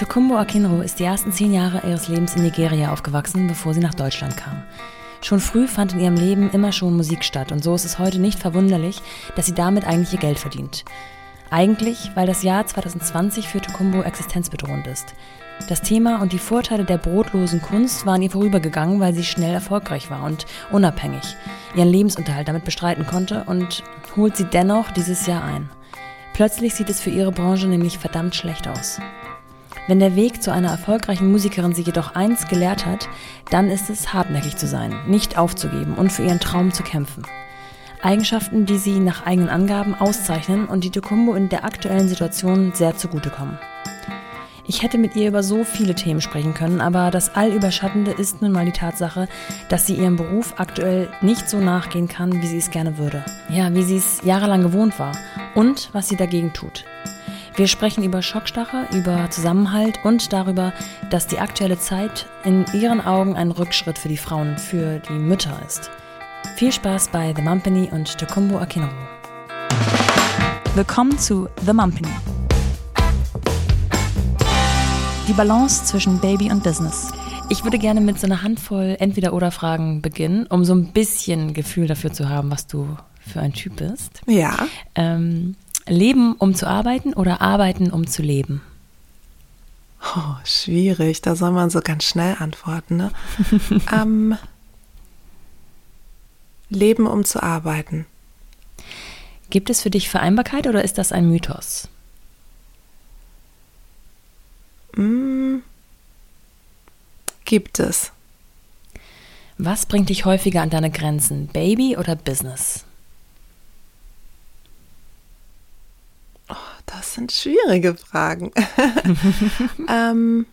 Tokumbo Akinro ist die ersten zehn Jahre ihres Lebens in Nigeria aufgewachsen, bevor sie nach Deutschland kam. Schon früh fand in ihrem Leben immer schon Musik statt und so ist es heute nicht verwunderlich, dass sie damit eigentlich ihr Geld verdient. Eigentlich, weil das Jahr 2020 für Tokumbo existenzbedrohend ist. Das Thema und die Vorteile der brotlosen Kunst waren ihr vorübergegangen, weil sie schnell erfolgreich war und unabhängig, ihren Lebensunterhalt damit bestreiten konnte und holt sie dennoch dieses Jahr ein. Plötzlich sieht es für ihre Branche nämlich verdammt schlecht aus. Wenn der Weg zu einer erfolgreichen Musikerin sie jedoch eins gelehrt hat, dann ist es hartnäckig zu sein, nicht aufzugeben und für ihren Traum zu kämpfen. Eigenschaften, die sie nach eigenen Angaben auszeichnen und die Tokumbo in der aktuellen Situation sehr zugutekommen. Ich hätte mit ihr über so viele Themen sprechen können, aber das Allüberschattende ist nun mal die Tatsache, dass sie ihrem Beruf aktuell nicht so nachgehen kann, wie sie es gerne würde. Ja, wie sie es jahrelang gewohnt war und was sie dagegen tut. Wir sprechen über Schockstache, über Zusammenhalt und darüber, dass die aktuelle Zeit in ihren Augen ein Rückschritt für die Frauen, für die Mütter ist. Viel Spaß bei The Mumpany und Tokumbo Akinro. Willkommen zu The Mumpany. Die Balance zwischen Baby und Business. Ich würde gerne mit so einer Handvoll Entweder-Oder-Fragen beginnen, um so ein bisschen Gefühl dafür zu haben, was du für ein Typ bist. Ja. Ähm, leben, um zu arbeiten oder arbeiten, um zu leben? Oh, schwierig. Da soll man so ganz schnell antworten. Ne? ähm, leben, um zu arbeiten. Gibt es für dich Vereinbarkeit oder ist das ein Mythos? Mm, gibt es. Was bringt dich häufiger an deine Grenzen, Baby oder Business? Oh, das sind schwierige Fragen. ähm,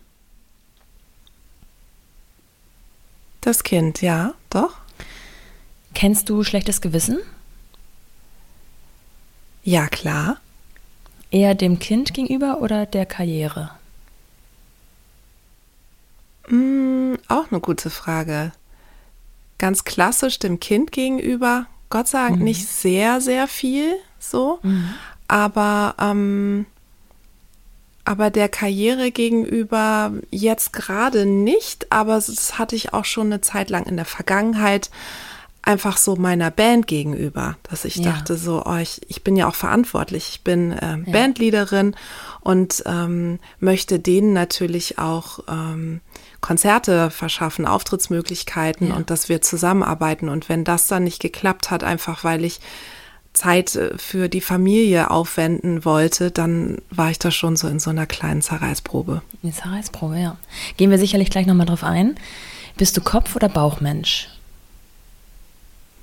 das Kind, ja, doch. Kennst du schlechtes Gewissen? Ja, klar. Eher dem Kind gegenüber oder der Karriere? Mm, auch eine gute Frage. Ganz klassisch dem Kind gegenüber, Gott sei Dank mhm. nicht sehr, sehr viel so, mhm. Aber, ähm, aber der Karriere gegenüber jetzt gerade nicht, aber das hatte ich auch schon eine Zeit lang in der Vergangenheit einfach so meiner Band gegenüber, dass ich ja. dachte so, oh, ich, ich bin ja auch verantwortlich, ich bin äh, ja. Bandleaderin und ähm, möchte denen natürlich auch ähm, Konzerte verschaffen, Auftrittsmöglichkeiten ja. und dass wir zusammenarbeiten. Und wenn das dann nicht geklappt hat, einfach weil ich Zeit äh, für die Familie aufwenden wollte, dann war ich da schon so in so einer kleinen Zerreißprobe. Eine Zerreißprobe, ja. Gehen wir sicherlich gleich nochmal drauf ein. Bist du Kopf- oder Bauchmensch?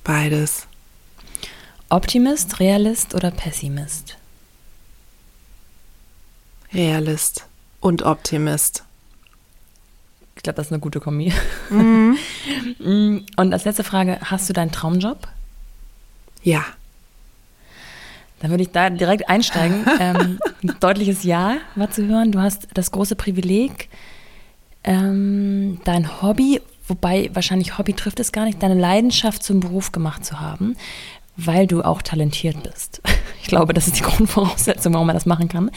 Beides. Optimist, Realist oder Pessimist? Realist und Optimist. Ich glaube, das ist eine gute Kombi. Mhm. Mm, und als letzte Frage, hast du deinen Traumjob? Ja. Dann würde ich da direkt einsteigen. ähm, ein deutliches Ja war zu hören. Du hast das große Privileg, ähm, dein Hobby, wobei wahrscheinlich Hobby trifft es gar nicht, deine Leidenschaft zum Beruf gemacht zu haben, weil du auch talentiert bist. Ich glaube, das ist die Grundvoraussetzung, warum man das machen kann.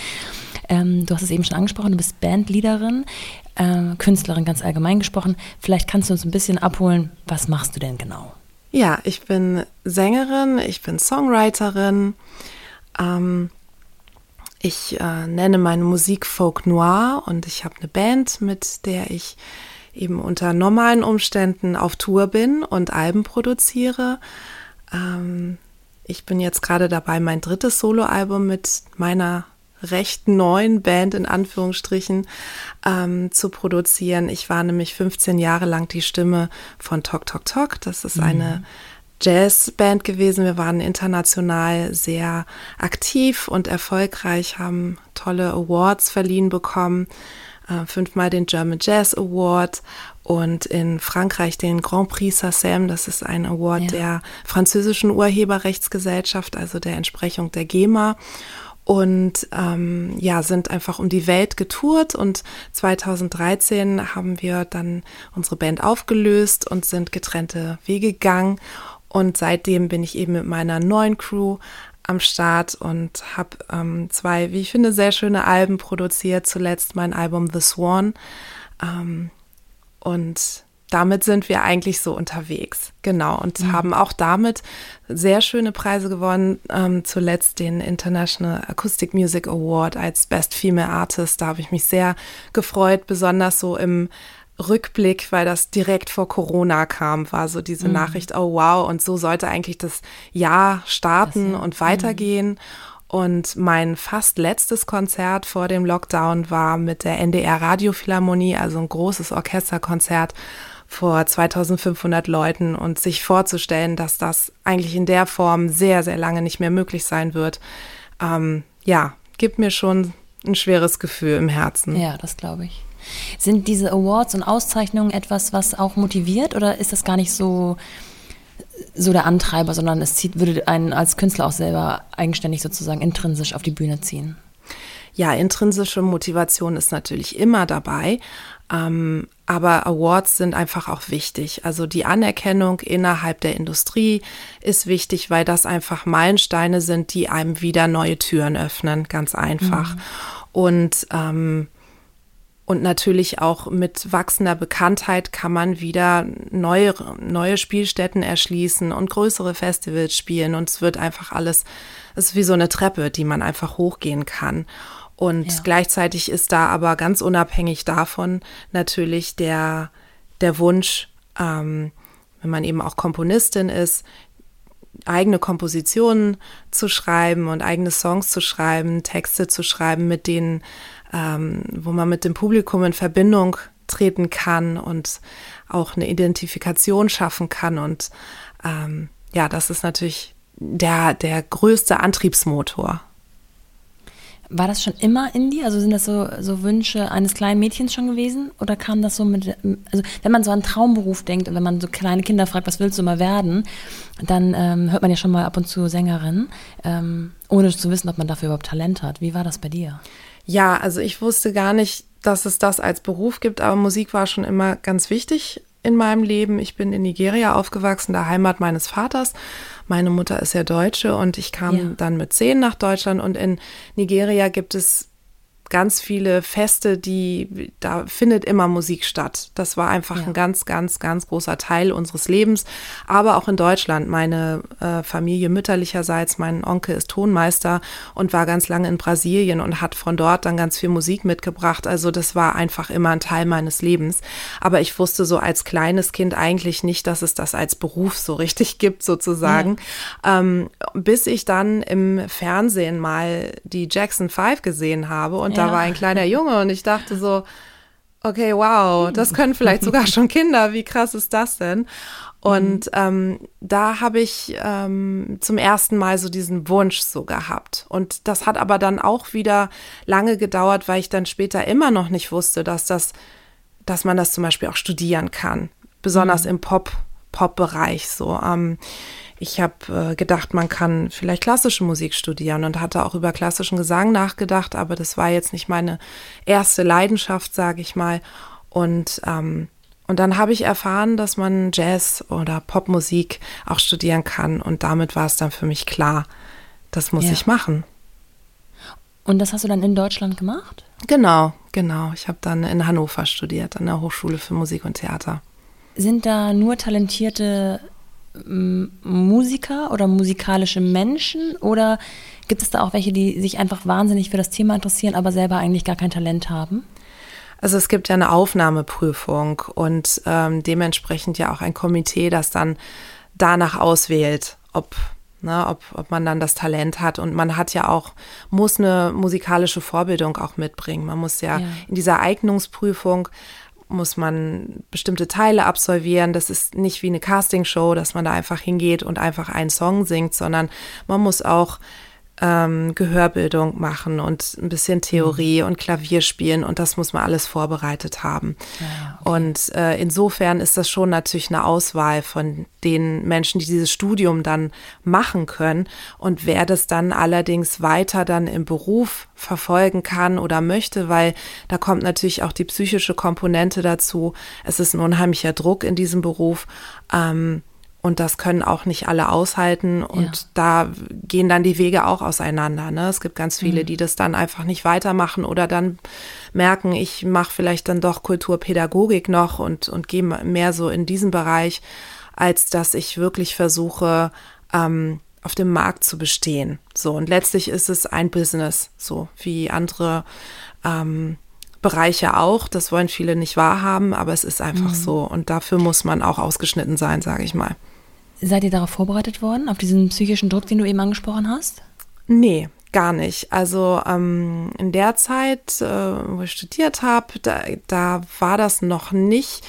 Ähm, du hast es eben schon angesprochen, du bist Bandleaderin, äh, Künstlerin ganz allgemein gesprochen. Vielleicht kannst du uns ein bisschen abholen, was machst du denn genau? Ja, ich bin Sängerin, ich bin Songwriterin. Ähm, ich äh, nenne meine Musik Folk Noir und ich habe eine Band, mit der ich eben unter normalen Umständen auf Tour bin und Alben produziere. Ähm, ich bin jetzt gerade dabei, mein drittes Soloalbum mit meiner recht neuen Band in Anführungsstrichen ähm, zu produzieren. Ich war nämlich 15 Jahre lang die Stimme von Talk Talk Talk. Das ist mhm. eine Jazzband gewesen. Wir waren international sehr aktiv und erfolgreich, haben tolle Awards verliehen bekommen. Äh, fünfmal den German Jazz Award und in Frankreich den Grand Prix SACEM. Das ist ein Award ja. der französischen Urheberrechtsgesellschaft, also der Entsprechung der GEMA und ähm, ja, sind einfach um die Welt getourt und 2013 haben wir dann unsere Band aufgelöst und sind getrennte Wege gegangen und seitdem bin ich eben mit meiner neuen Crew am Start und habe ähm, zwei, wie ich finde, sehr schöne Alben produziert. Zuletzt mein Album The Swan. Ähm, und damit sind wir eigentlich so unterwegs. Genau. Und mhm. haben auch damit sehr schöne Preise gewonnen. Ähm, zuletzt den International Acoustic Music Award als Best Female Artist. Da habe ich mich sehr gefreut, besonders so im Rückblick, weil das direkt vor Corona kam, war so diese mhm. Nachricht, oh wow, und so sollte eigentlich das Jahr starten das, ja. und mhm. weitergehen. Mhm. Und mein fast letztes Konzert vor dem Lockdown war mit der NDR Radiophilharmonie, also ein großes Orchesterkonzert vor 2500 Leuten und sich vorzustellen, dass das eigentlich in der Form sehr, sehr lange nicht mehr möglich sein wird, ähm, ja, gibt mir schon ein schweres Gefühl im Herzen. Ja, das glaube ich. Sind diese Awards und Auszeichnungen etwas, was auch motiviert oder ist das gar nicht so, so der Antreiber, sondern es zieht, würde einen als Künstler auch selber eigenständig sozusagen intrinsisch auf die Bühne ziehen? Ja, intrinsische Motivation ist natürlich immer dabei. Ähm, aber Awards sind einfach auch wichtig. Also die Anerkennung innerhalb der Industrie ist wichtig, weil das einfach Meilensteine sind, die einem wieder neue Türen öffnen, ganz einfach. Mhm. Und ähm, und natürlich auch mit wachsender Bekanntheit kann man wieder neue, neue Spielstätten erschließen und größere Festivals spielen. Und es wird einfach alles, es ist wie so eine Treppe, die man einfach hochgehen kann. Und ja. gleichzeitig ist da aber ganz unabhängig davon natürlich der, der Wunsch, ähm, wenn man eben auch Komponistin ist, eigene Kompositionen zu schreiben und eigene Songs zu schreiben, Texte zu schreiben, mit denen ähm, wo man mit dem Publikum in Verbindung treten kann und auch eine Identifikation schaffen kann. Und ähm, ja, das ist natürlich der, der größte Antriebsmotor. War das schon immer in dir? Also sind das so, so Wünsche eines kleinen Mädchens schon gewesen? Oder kam das so mit, also wenn man so an Traumberuf denkt und wenn man so kleine Kinder fragt, was willst du mal werden, dann ähm, hört man ja schon mal ab und zu Sängerin, ähm, ohne zu wissen, ob man dafür überhaupt Talent hat. Wie war das bei dir? Ja, also ich wusste gar nicht, dass es das als Beruf gibt, aber Musik war schon immer ganz wichtig in meinem Leben. Ich bin in Nigeria aufgewachsen, der Heimat meines Vaters. Meine Mutter ist ja Deutsche und ich kam ja. dann mit zehn nach Deutschland und in Nigeria gibt es ganz viele Feste, die, da findet immer Musik statt. Das war einfach ja. ein ganz, ganz, ganz großer Teil unseres Lebens. Aber auch in Deutschland. Meine äh, Familie mütterlicherseits, mein Onkel ist Tonmeister und war ganz lange in Brasilien und hat von dort dann ganz viel Musik mitgebracht. Also das war einfach immer ein Teil meines Lebens. Aber ich wusste so als kleines Kind eigentlich nicht, dass es das als Beruf so richtig gibt, sozusagen. Ja. Ähm, bis ich dann im Fernsehen mal die Jackson Five gesehen habe und da war ein kleiner Junge und ich dachte so, okay, wow, das können vielleicht sogar schon Kinder. Wie krass ist das denn? Und mhm. ähm, da habe ich ähm, zum ersten Mal so diesen Wunsch so gehabt. Und das hat aber dann auch wieder lange gedauert, weil ich dann später immer noch nicht wusste, dass das, dass man das zum Beispiel auch studieren kann. Besonders mhm. im Pop, Pop-Bereich so. Ähm, ich habe äh, gedacht, man kann vielleicht klassische Musik studieren und hatte auch über klassischen Gesang nachgedacht, aber das war jetzt nicht meine erste Leidenschaft, sage ich mal. Und ähm, und dann habe ich erfahren, dass man Jazz oder Popmusik auch studieren kann. Und damit war es dann für mich klar, das muss ja. ich machen. Und das hast du dann in Deutschland gemacht? Genau, genau. Ich habe dann in Hannover studiert, an der Hochschule für Musik und Theater. Sind da nur talentierte Musiker oder musikalische Menschen oder gibt es da auch welche, die sich einfach wahnsinnig für das Thema interessieren, aber selber eigentlich gar kein Talent haben? Also es gibt ja eine Aufnahmeprüfung und ähm, dementsprechend ja auch ein Komitee, das dann danach auswählt, ob, ne, ob, ob man dann das Talent hat. Und man hat ja auch, muss eine musikalische Vorbildung auch mitbringen. Man muss ja, ja. in dieser Eignungsprüfung muss man bestimmte Teile absolvieren. Das ist nicht wie eine Castingshow, dass man da einfach hingeht und einfach einen Song singt, sondern man muss auch ähm, Gehörbildung machen und ein bisschen Theorie mhm. und Klavier spielen und das muss man alles vorbereitet haben. Ja, okay. Und äh, insofern ist das schon natürlich eine Auswahl von den Menschen, die dieses Studium dann machen können. Und wer das dann allerdings weiter dann im Beruf verfolgen kann oder möchte, weil da kommt natürlich auch die psychische Komponente dazu. Es ist ein unheimlicher Druck in diesem Beruf. Ähm, Und das können auch nicht alle aushalten. Und ja. da gehen dann die Wege auch auseinander. Ne? Es gibt ganz viele, mhm. die das dann einfach nicht weitermachen oder dann merken, ich mache vielleicht dann doch Kulturpädagogik noch und, und gehe mehr so in diesen Bereich, als dass ich wirklich versuche, ähm, auf dem Markt zu bestehen. So, und letztlich ist es ein Business, so wie andere ähm, Bereiche auch. Das wollen viele nicht wahrhaben, aber es ist einfach mhm. so. Und dafür muss man auch ausgeschnitten sein, sage ich mal. Seid ihr darauf vorbereitet worden, auf diesen psychischen Druck, den du eben angesprochen hast? Nee, gar nicht. Also ähm, in der Zeit, äh, wo ich studiert habe, da, da war das noch nicht.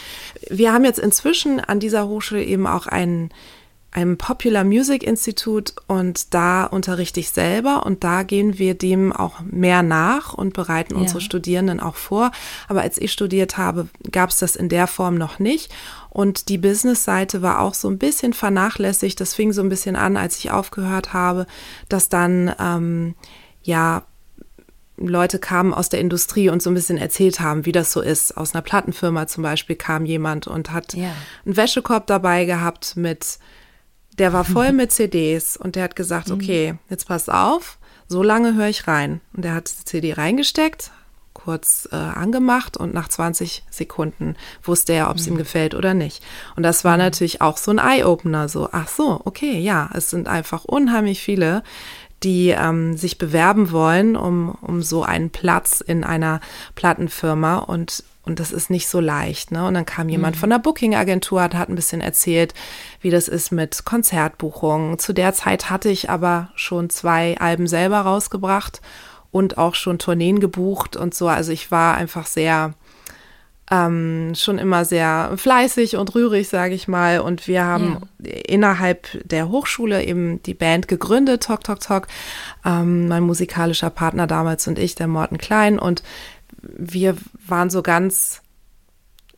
Wir haben jetzt inzwischen an dieser Hochschule eben auch einen einem Popular Music Institut und da unterrichte ich selber und da gehen wir dem auch mehr nach und bereiten ja. unsere Studierenden auch vor. Aber als ich studiert habe, gab es das in der Form noch nicht. Und die Business-Seite war auch so ein bisschen vernachlässigt. Das fing so ein bisschen an, als ich aufgehört habe, dass dann ähm, ja Leute kamen aus der Industrie und so ein bisschen erzählt haben, wie das so ist. Aus einer Plattenfirma zum Beispiel kam jemand und hat ja. einen Wäschekorb dabei gehabt mit der war voll mit CDs und der hat gesagt, mhm. okay, jetzt pass auf, so lange höre ich rein. Und der hat die CD reingesteckt, kurz äh, angemacht und nach 20 Sekunden wusste er, ob es mhm. ihm gefällt oder nicht. Und das war mhm. natürlich auch so ein Eye-Opener, so, ach so, okay, ja, es sind einfach unheimlich viele, die ähm, sich bewerben wollen um, um so einen Platz in einer Plattenfirma und und das ist nicht so leicht. Ne? Und dann kam jemand mhm. von der Booking-Agentur, hat, hat ein bisschen erzählt, wie das ist mit Konzertbuchungen. Zu der Zeit hatte ich aber schon zwei Alben selber rausgebracht und auch schon Tourneen gebucht und so. Also ich war einfach sehr, ähm, schon immer sehr fleißig und rührig, sage ich mal. Und wir haben ja. innerhalb der Hochschule eben die Band gegründet, Talk Talk Talk. Ähm, mein musikalischer Partner damals und ich, der Morten Klein. Und wir waren so ganz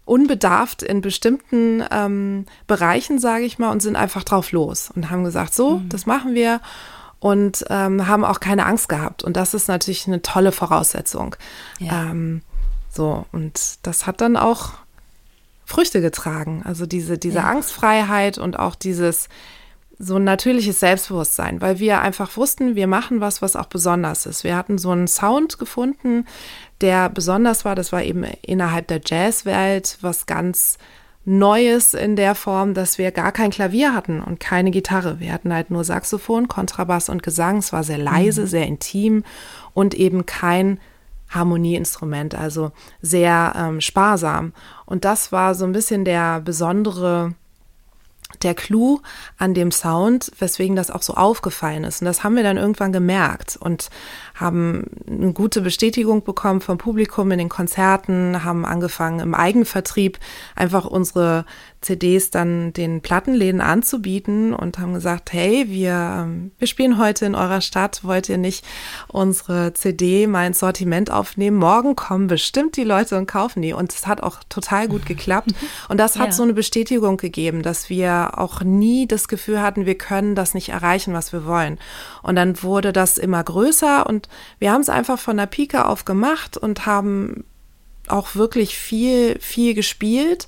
unbedarft in bestimmten ähm, Bereichen, sage ich mal, und sind einfach drauf los und haben gesagt, so, mhm. das machen wir und ähm, haben auch keine Angst gehabt. Und das ist natürlich eine tolle Voraussetzung. Ja. Ähm, so, und das hat dann auch Früchte getragen. Also diese, diese ja. Angstfreiheit und auch dieses, so ein natürliches Selbstbewusstsein, weil wir einfach wussten, wir machen was, was auch besonders ist. Wir hatten so einen Sound gefunden, der besonders war. Das war eben innerhalb der Jazzwelt was ganz Neues in der Form, dass wir gar kein Klavier hatten und keine Gitarre. Wir hatten halt nur Saxophon, Kontrabass und Gesang. Es war sehr leise, mhm. sehr intim und eben kein Harmonieinstrument, also sehr ähm, sparsam. Und das war so ein bisschen der besondere der Clou an dem Sound, weswegen das auch so aufgefallen ist. Und das haben wir dann irgendwann gemerkt und haben eine gute Bestätigung bekommen vom Publikum in den Konzerten, haben angefangen im Eigenvertrieb einfach unsere CDs dann den Plattenläden anzubieten und haben gesagt, hey, wir, wir spielen heute in eurer Stadt, wollt ihr nicht unsere CD mal ins Sortiment aufnehmen? Morgen kommen bestimmt die Leute und kaufen die. Und es hat auch total gut geklappt. Und das hat ja. so eine Bestätigung gegeben, dass wir auch nie das Gefühl hatten, wir können das nicht erreichen, was wir wollen. Und dann wurde das immer größer und wir haben es einfach von der Pike auf gemacht und haben auch wirklich viel, viel gespielt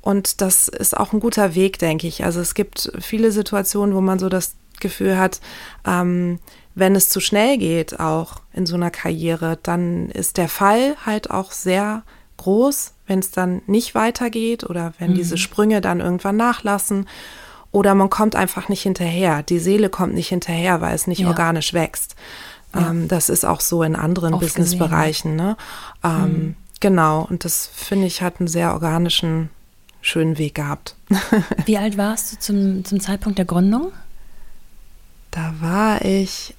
und das ist auch ein guter Weg, denke ich. Also es gibt viele Situationen, wo man so das Gefühl hat, ähm, wenn es zu schnell geht, auch in so einer Karriere, dann ist der Fall halt auch sehr groß, wenn es dann nicht weitergeht oder wenn mhm. diese Sprünge dann irgendwann nachlassen. Oder man kommt einfach nicht hinterher. Die Seele kommt nicht hinterher, weil es nicht ja. organisch wächst. Ja. Ähm, das ist auch so in anderen Businessbereichen. Ne? Ähm, mhm. Genau, und das finde ich hat einen sehr organischen schönen Weg gehabt. Wie alt warst du zum, zum Zeitpunkt der Gründung? Da war ich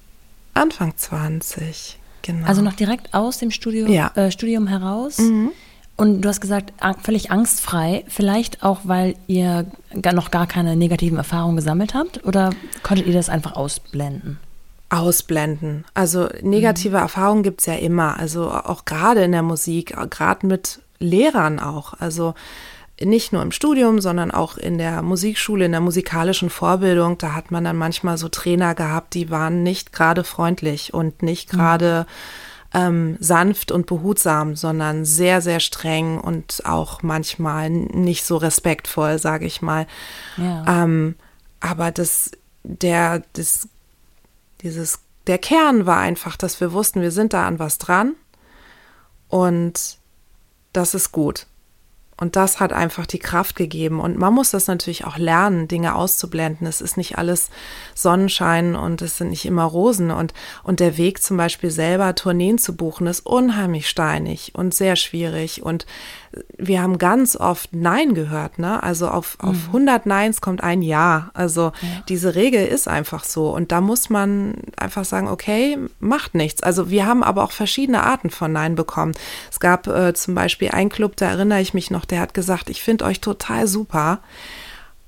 Anfang 20, genau. Also noch direkt aus dem Studium, ja. äh, Studium heraus. Mhm. Und du hast gesagt, völlig angstfrei, vielleicht auch, weil ihr noch gar keine negativen Erfahrungen gesammelt habt? Oder konntet ihr das einfach ausblenden? Ausblenden. Also negative mhm. Erfahrungen gibt es ja immer. Also auch gerade in der Musik, gerade mit Lehrern auch. Also nicht nur im Studium, sondern auch in der Musikschule, in der musikalischen Vorbildung, da hat man dann manchmal so Trainer gehabt, die waren nicht gerade freundlich und nicht mhm. gerade ähm, sanft und behutsam, sondern sehr, sehr streng und auch manchmal nicht so respektvoll, sage ich mal. Ja. Ähm, aber das, der, das, dieses, der Kern war einfach, dass wir wussten, wir sind da an was dran und das ist gut. Und das hat einfach die Kraft gegeben. Und man muss das natürlich auch lernen, Dinge auszublenden. Es ist nicht alles Sonnenschein und es sind nicht immer Rosen. Und, und der Weg zum Beispiel selber Tourneen zu buchen, ist unheimlich steinig und sehr schwierig. Und wir haben ganz oft Nein gehört, ne? Also auf, mhm. auf 100 Neins kommt ein Ja. Also ja. diese Regel ist einfach so. Und da muss man einfach sagen, okay, macht nichts. Also wir haben aber auch verschiedene Arten von Nein bekommen. Es gab äh, zum Beispiel einen Club, da erinnere ich mich noch, der hat gesagt, ich finde euch total super.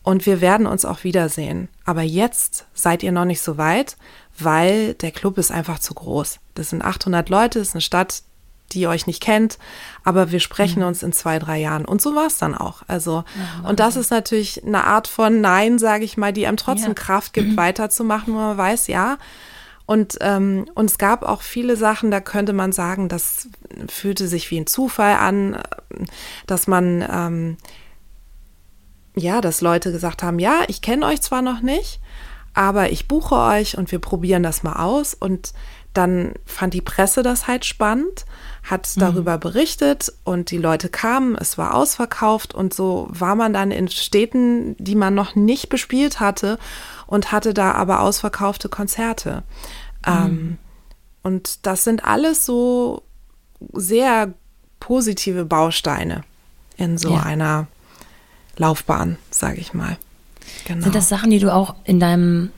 Und wir werden uns auch wiedersehen. Aber jetzt seid ihr noch nicht so weit, weil der Club ist einfach zu groß. Das sind 800 Leute, das ist eine Stadt, die euch nicht kennt, aber wir sprechen mhm. uns in zwei, drei Jahren. Und so war es dann auch. Also, ja, und das ist natürlich eine Art von Nein, sage ich mal, die einem trotzdem ja. Kraft gibt, weiterzumachen, wo man weiß, ja. Und, ähm, und es gab auch viele Sachen, da könnte man sagen, das fühlte sich wie ein Zufall an, dass man, ähm, ja, dass Leute gesagt haben, ja, ich kenne euch zwar noch nicht, aber ich buche euch und wir probieren das mal aus. Und dann fand die Presse das halt spannend hat mhm. darüber berichtet und die Leute kamen, es war ausverkauft und so war man dann in Städten, die man noch nicht bespielt hatte und hatte da aber ausverkaufte Konzerte. Mhm. Ähm, und das sind alles so sehr positive Bausteine in so ja. einer Laufbahn, sage ich mal. Genau. Sind das Sachen, die du auch in deinem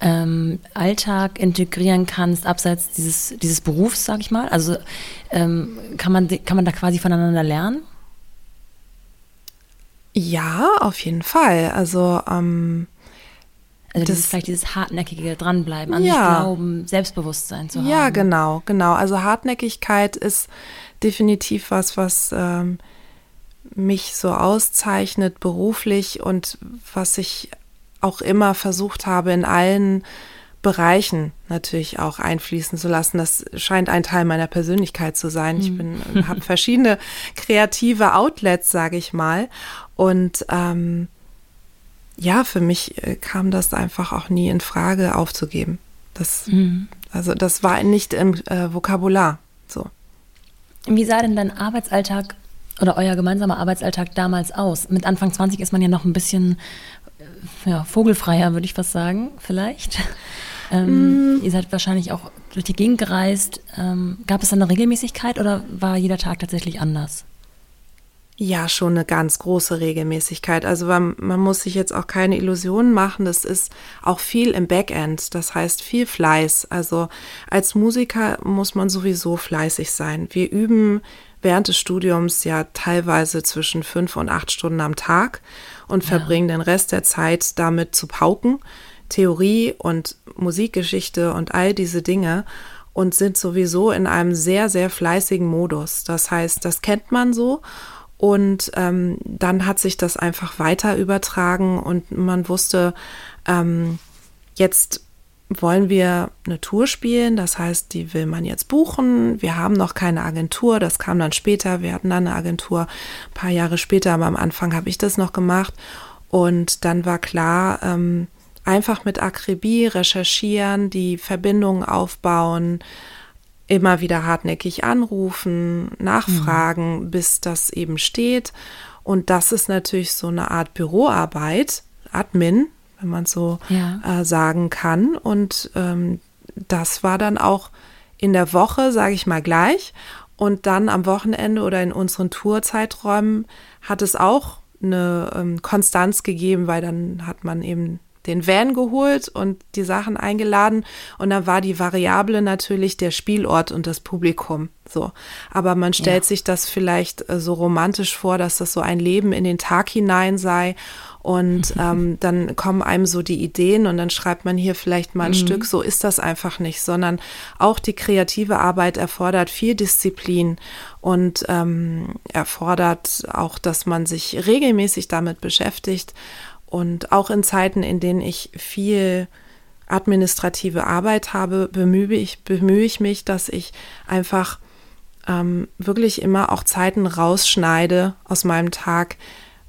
ähm, Alltag integrieren kannst, abseits dieses, dieses Berufs, sag ich mal? Also ähm, kann, man, kann man da quasi voneinander lernen? Ja, auf jeden Fall. Also, ähm, also das, dieses, vielleicht dieses hartnäckige Dranbleiben, an ja. sich glauben, Selbstbewusstsein zu haben. Ja, genau, genau. Also Hartnäckigkeit ist definitiv was, was ähm, mich so auszeichnet beruflich und was ich auch immer versucht habe, in allen Bereichen natürlich auch einfließen zu lassen. Das scheint ein Teil meiner Persönlichkeit zu sein. Ich hm. bin, habe verschiedene kreative Outlets, sage ich mal. Und ähm, ja, für mich äh, kam das einfach auch nie in Frage aufzugeben. Das, mhm. Also das war nicht im äh, Vokabular. So. Wie sah denn dein Arbeitsalltag oder euer gemeinsamer Arbeitsalltag damals aus? Mit Anfang 20 ist man ja noch ein bisschen ja, vogelfreier, würde ich fast sagen, vielleicht. Ähm, mm. Ihr seid wahrscheinlich auch durch die Gegend gereist. Ähm, gab es da eine Regelmäßigkeit oder war jeder Tag tatsächlich anders? Ja, schon eine ganz große Regelmäßigkeit. Also man, man, muss sich jetzt auch keine Illusionen machen. Das ist auch viel im Backend. Das heißt viel Fleiß. Also als Musiker muss man sowieso fleißig sein. Wir üben während des Studiums ja teilweise zwischen fünf und acht Stunden am Tag und ja. verbringen den Rest der Zeit damit zu pauken, Theorie und Musikgeschichte und all diese Dinge und sind sowieso in einem sehr, sehr fleißigen Modus. Das heißt, das kennt man so. Und ähm, dann hat sich das einfach weiter übertragen und man wusste, ähm, jetzt wollen wir eine Tour spielen. Das heißt, die will man jetzt buchen. Wir haben noch keine Agentur. Das kam dann später. Wir hatten dann eine Agentur ein paar Jahre später, aber am Anfang habe ich das noch gemacht. Und dann war klar, ähm, einfach mit Akribie recherchieren, die Verbindungen aufbauen, immer wieder hartnäckig anrufen, nachfragen, mhm. bis das eben steht. Und das ist natürlich so eine Art Büroarbeit, Admin, wenn man so ja. äh, sagen kann. Und ähm, das war dann auch in der Woche, sage ich mal gleich. Und dann am Wochenende oder in unseren Tourzeiträumen hat es auch eine ähm, Konstanz gegeben, weil dann hat man eben den Van geholt und die Sachen eingeladen und dann war die Variable natürlich der Spielort und das Publikum. So. Aber man stellt ja. sich das vielleicht äh, so romantisch vor, dass das so ein Leben in den Tag hinein sei und ähm, dann kommen einem so die Ideen und dann schreibt man hier vielleicht mal ein mhm. Stück. So ist das einfach nicht, sondern auch die kreative Arbeit erfordert viel Disziplin und ähm, erfordert auch, dass man sich regelmäßig damit beschäftigt. Und auch in Zeiten, in denen ich viel administrative Arbeit habe, bemühe ich, bemühe ich mich, dass ich einfach ähm, wirklich immer auch Zeiten rausschneide aus meinem Tag,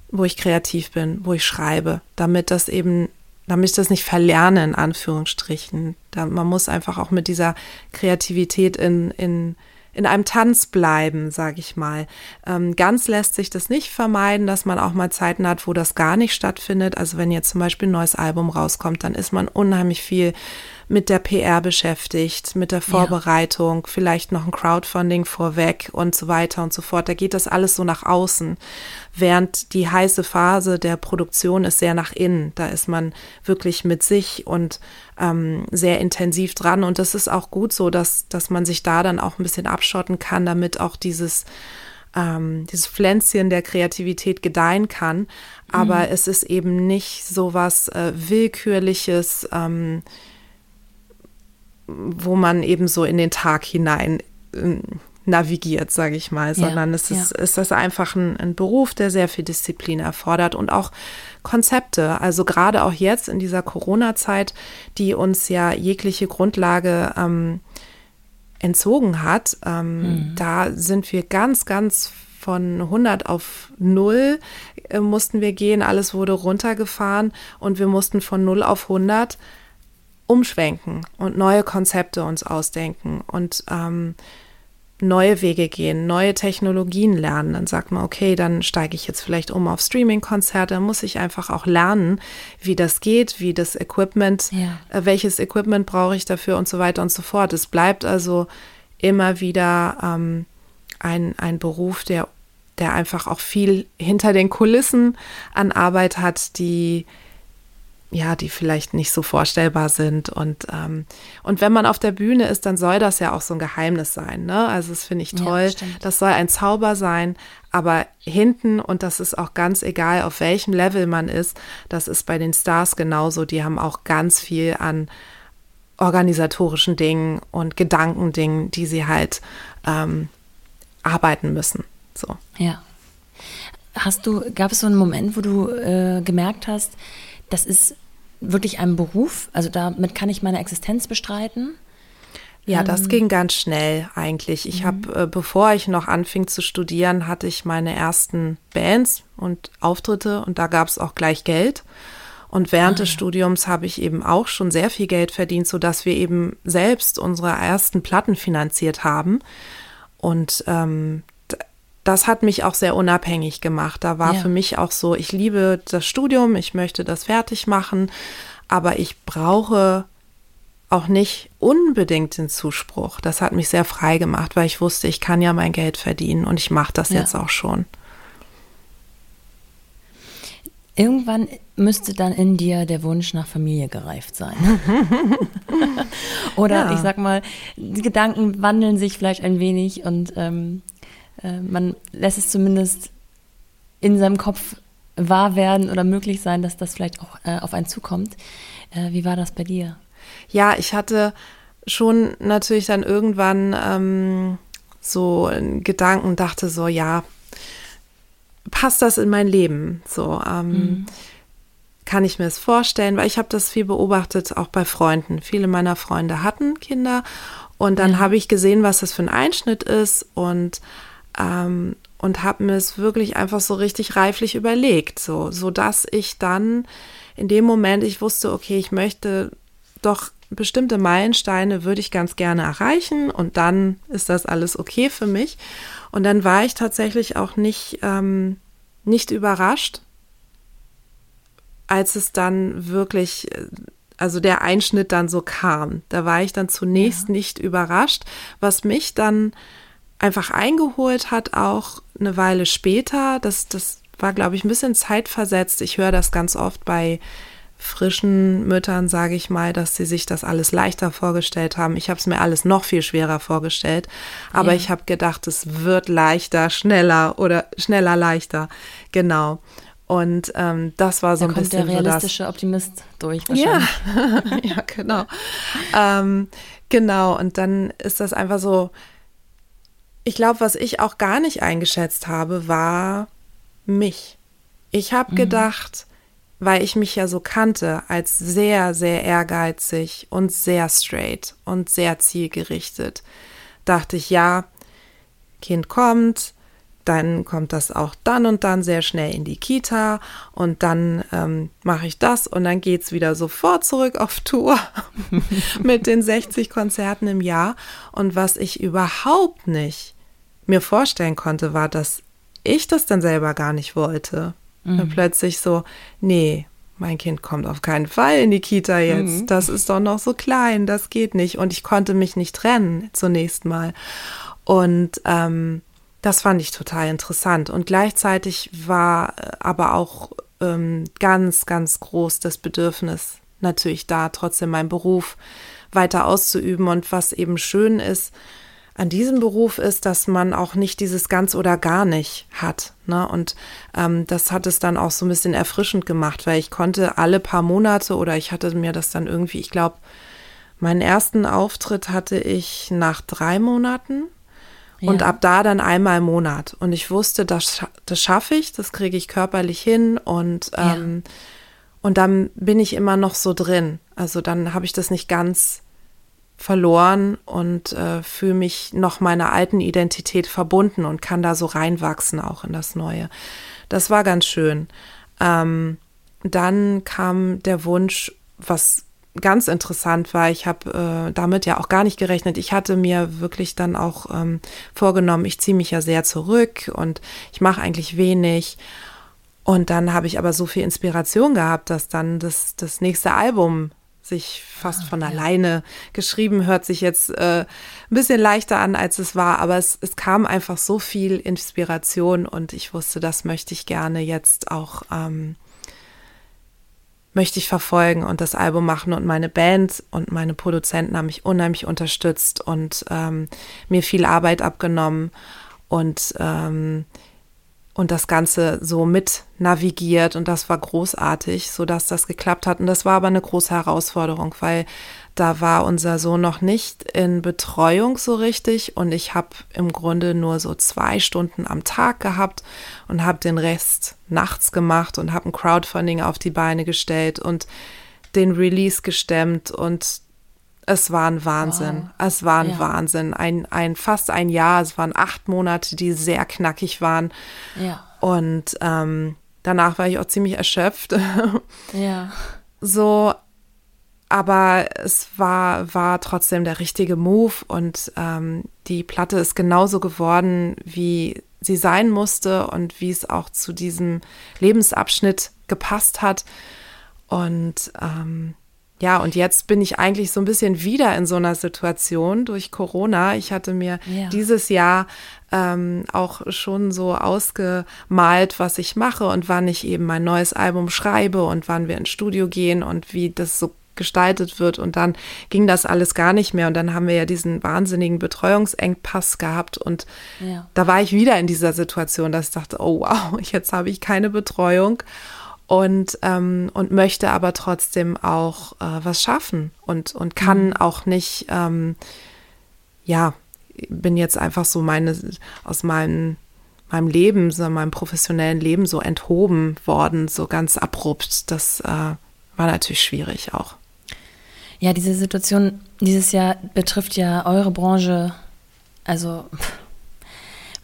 wo ich kreativ bin, wo ich schreibe, damit das eben, damit ich das nicht verlerne, in Anführungsstrichen. Da, man muss einfach auch mit dieser Kreativität in, in in einem Tanz bleiben, sage ich mal. Ähm, ganz lässt sich das nicht vermeiden, dass man auch mal Zeiten hat, wo das gar nicht stattfindet. Also wenn jetzt zum Beispiel ein neues Album rauskommt, dann ist man unheimlich viel mit der PR beschäftigt, mit der Vorbereitung, ja. vielleicht noch ein Crowdfunding vorweg und so weiter und so fort. Da geht das alles so nach außen, während die heiße Phase der Produktion ist sehr nach innen. Da ist man wirklich mit sich und ähm, sehr intensiv dran und das ist auch gut so, dass, dass man sich da dann auch ein bisschen abschotten kann, damit auch dieses ähm, dieses Pflänzchen der Kreativität gedeihen kann. Aber mhm. es ist eben nicht so was äh, Willkürliches, ähm, wo man eben so in den Tag hinein äh, navigiert, sage ich mal, sondern ja, es ist, ja. ist das einfach ein, ein, Beruf, der sehr viel Disziplin erfordert und auch Konzepte. Also gerade auch jetzt in dieser Corona-Zeit, die uns ja jegliche Grundlage ähm, entzogen hat, ähm, mhm. da sind wir ganz, ganz von 100 auf 0 äh, mussten wir gehen, alles wurde runtergefahren und wir mussten von 0 auf 100 umschwenken und neue Konzepte uns ausdenken und ähm, neue Wege gehen, neue Technologien lernen. Dann sagt man, okay, dann steige ich jetzt vielleicht um auf Streaming-Konzerte, muss ich einfach auch lernen, wie das geht, wie das Equipment, ja. äh, welches Equipment brauche ich dafür und so weiter und so fort. Es bleibt also immer wieder ähm, ein, ein Beruf, der, der einfach auch viel hinter den Kulissen an Arbeit hat, die ja, die vielleicht nicht so vorstellbar sind. Und, ähm, und wenn man auf der Bühne ist, dann soll das ja auch so ein Geheimnis sein. Ne? Also das finde ich toll. Ja, das soll ein Zauber sein. Aber hinten, und das ist auch ganz egal, auf welchem Level man ist, das ist bei den Stars genauso. Die haben auch ganz viel an organisatorischen Dingen und Gedankendingen, die sie halt ähm, arbeiten müssen. So. Ja. Hast du, gab es so einen Moment, wo du äh, gemerkt hast, das ist wirklich ein Beruf, also damit kann ich meine Existenz bestreiten. Ja, das ähm, ging ganz schnell eigentlich. Ich habe, mhm. äh, bevor ich noch anfing zu studieren, hatte ich meine ersten Bands und Auftritte und da gab es auch gleich Geld. Und während ah, des ja. Studiums habe ich eben auch schon sehr viel Geld verdient, sodass wir eben selbst unsere ersten Platten finanziert haben. Und ähm, das hat mich auch sehr unabhängig gemacht. Da war ja. für mich auch so, ich liebe das Studium, ich möchte das fertig machen, aber ich brauche auch nicht unbedingt den Zuspruch. Das hat mich sehr frei gemacht, weil ich wusste, ich kann ja mein Geld verdienen und ich mache das ja. jetzt auch schon. Irgendwann müsste dann in dir der Wunsch nach Familie gereift sein. Oder ja. ich sag mal, die Gedanken wandeln sich vielleicht ein wenig und ähm, äh, man lässt es zumindest in seinem Kopf wahr werden oder möglich sein, dass das vielleicht auch äh, auf einen zukommt. Äh, wie war das bei dir? Ja, ich hatte schon natürlich dann irgendwann ähm, so einen Gedanken, dachte so, ja, passt das in mein Leben? So, ähm, mhm. kann ich mir es vorstellen, weil ich habe das viel beobachtet, auch bei Freunden. Viele meiner Freunde hatten Kinder und dann ja. habe ich gesehen, was das für ein Einschnitt ist und ähm, und habe mir es wirklich einfach so richtig reiflich überlegt, so, so dass ich dann in dem Moment, ich wusste, okay, ich möchte doch bestimmte Meilensteine würde ich ganz gerne erreichen und dann ist das alles okay für mich. Und dann war ich tatsächlich auch nicht, ähm, nicht überrascht, als es dann wirklich, also der Einschnitt dann so kam. Da war ich dann zunächst ja. nicht überrascht, was mich dann einfach eingeholt hat, auch eine Weile später. Das, das war, glaube ich, ein bisschen zeitversetzt. Ich höre das ganz oft bei frischen Müttern, sage ich mal, dass sie sich das alles leichter vorgestellt haben. Ich habe es mir alles noch viel schwerer vorgestellt, aber ja. ich habe gedacht, es wird leichter, schneller oder schneller, leichter. Genau. Und ähm, das war so da ein bisschen der realistische so das, Optimist durch. Ja, ja, genau. ähm, genau. Und dann ist das einfach so, ich glaube, was ich auch gar nicht eingeschätzt habe, war mich. Ich habe mhm. gedacht, weil ich mich ja so kannte als sehr, sehr ehrgeizig und sehr straight und sehr zielgerichtet, dachte ich, ja, Kind kommt, dann kommt das auch dann und dann sehr schnell in die Kita und dann ähm, mache ich das und dann geht es wieder sofort zurück auf Tour mit den 60 Konzerten im Jahr. Und was ich überhaupt nicht mir vorstellen konnte, war, dass ich das dann selber gar nicht wollte. Mhm. Und plötzlich so, nee, mein Kind kommt auf keinen Fall in die Kita jetzt. Mhm. Das ist doch noch so klein, das geht nicht. Und ich konnte mich nicht trennen zunächst mal. Und ähm, das fand ich total interessant. Und gleichzeitig war äh, aber auch ähm, ganz, ganz groß das Bedürfnis natürlich da, trotzdem meinen Beruf weiter auszuüben. Und was eben schön ist an diesem Beruf ist, dass man auch nicht dieses ganz oder gar nicht hat. Ne? Und ähm, das hat es dann auch so ein bisschen erfrischend gemacht, weil ich konnte alle paar Monate oder ich hatte mir das dann irgendwie, ich glaube, meinen ersten Auftritt hatte ich nach drei Monaten und ab da dann einmal im Monat. Und ich wusste, das, das schaffe ich, das kriege ich körperlich hin und, ähm, ja. und dann bin ich immer noch so drin. Also dann habe ich das nicht ganz verloren und äh, fühle mich noch meiner alten Identität verbunden und kann da so reinwachsen auch in das Neue. Das war ganz schön. Ähm, dann kam der Wunsch, was ganz interessant war, ich habe äh, damit ja auch gar nicht gerechnet. Ich hatte mir wirklich dann auch ähm, vorgenommen, ich ziehe mich ja sehr zurück und ich mache eigentlich wenig. Und dann habe ich aber so viel Inspiration gehabt, dass dann das, das nächste Album sich fast ah, von alleine geschrieben, hört sich jetzt äh, ein bisschen leichter an, als es war, aber es, es kam einfach so viel Inspiration und ich wusste, das möchte ich gerne jetzt auch ähm, möchte ich verfolgen und das Album machen. Und meine Band und meine Produzenten haben mich unheimlich unterstützt und ähm, mir viel Arbeit abgenommen und, ähm, und das Ganze so mit navigiert. Und das war großartig, sodass das geklappt hat. Und das war aber eine große Herausforderung, weil da war unser Sohn noch nicht in Betreuung so richtig und ich habe im Grunde nur so zwei Stunden am Tag gehabt und habe den Rest nachts gemacht und habe ein Crowdfunding auf die Beine gestellt und den Release gestemmt und es war ein Wahnsinn. Wow. Es war ein ja. Wahnsinn. Ein, ein, fast ein Jahr. Es waren acht Monate, die sehr knackig waren. Ja. Und ähm, danach war ich auch ziemlich erschöpft. Ja. So, aber es war, war trotzdem der richtige Move und ähm, die Platte ist genauso geworden, wie sie sein musste und wie es auch zu diesem Lebensabschnitt gepasst hat. Und ähm, ja, und jetzt bin ich eigentlich so ein bisschen wieder in so einer Situation durch Corona. Ich hatte mir ja. dieses Jahr ähm, auch schon so ausgemalt, was ich mache und wann ich eben mein neues Album schreibe und wann wir ins Studio gehen und wie das so gestaltet wird. Und dann ging das alles gar nicht mehr. Und dann haben wir ja diesen wahnsinnigen Betreuungsengpass gehabt. Und ja. da war ich wieder in dieser Situation, dass ich dachte, oh wow, jetzt habe ich keine Betreuung und, ähm, und möchte aber trotzdem auch äh, was schaffen und, und kann mhm. auch nicht, ähm, ja, bin jetzt einfach so meine, aus meinem, meinem Leben, so meinem professionellen Leben so enthoben worden, so ganz abrupt. Das äh, war natürlich schwierig auch. Ja, diese Situation dieses Jahr betrifft ja eure Branche, also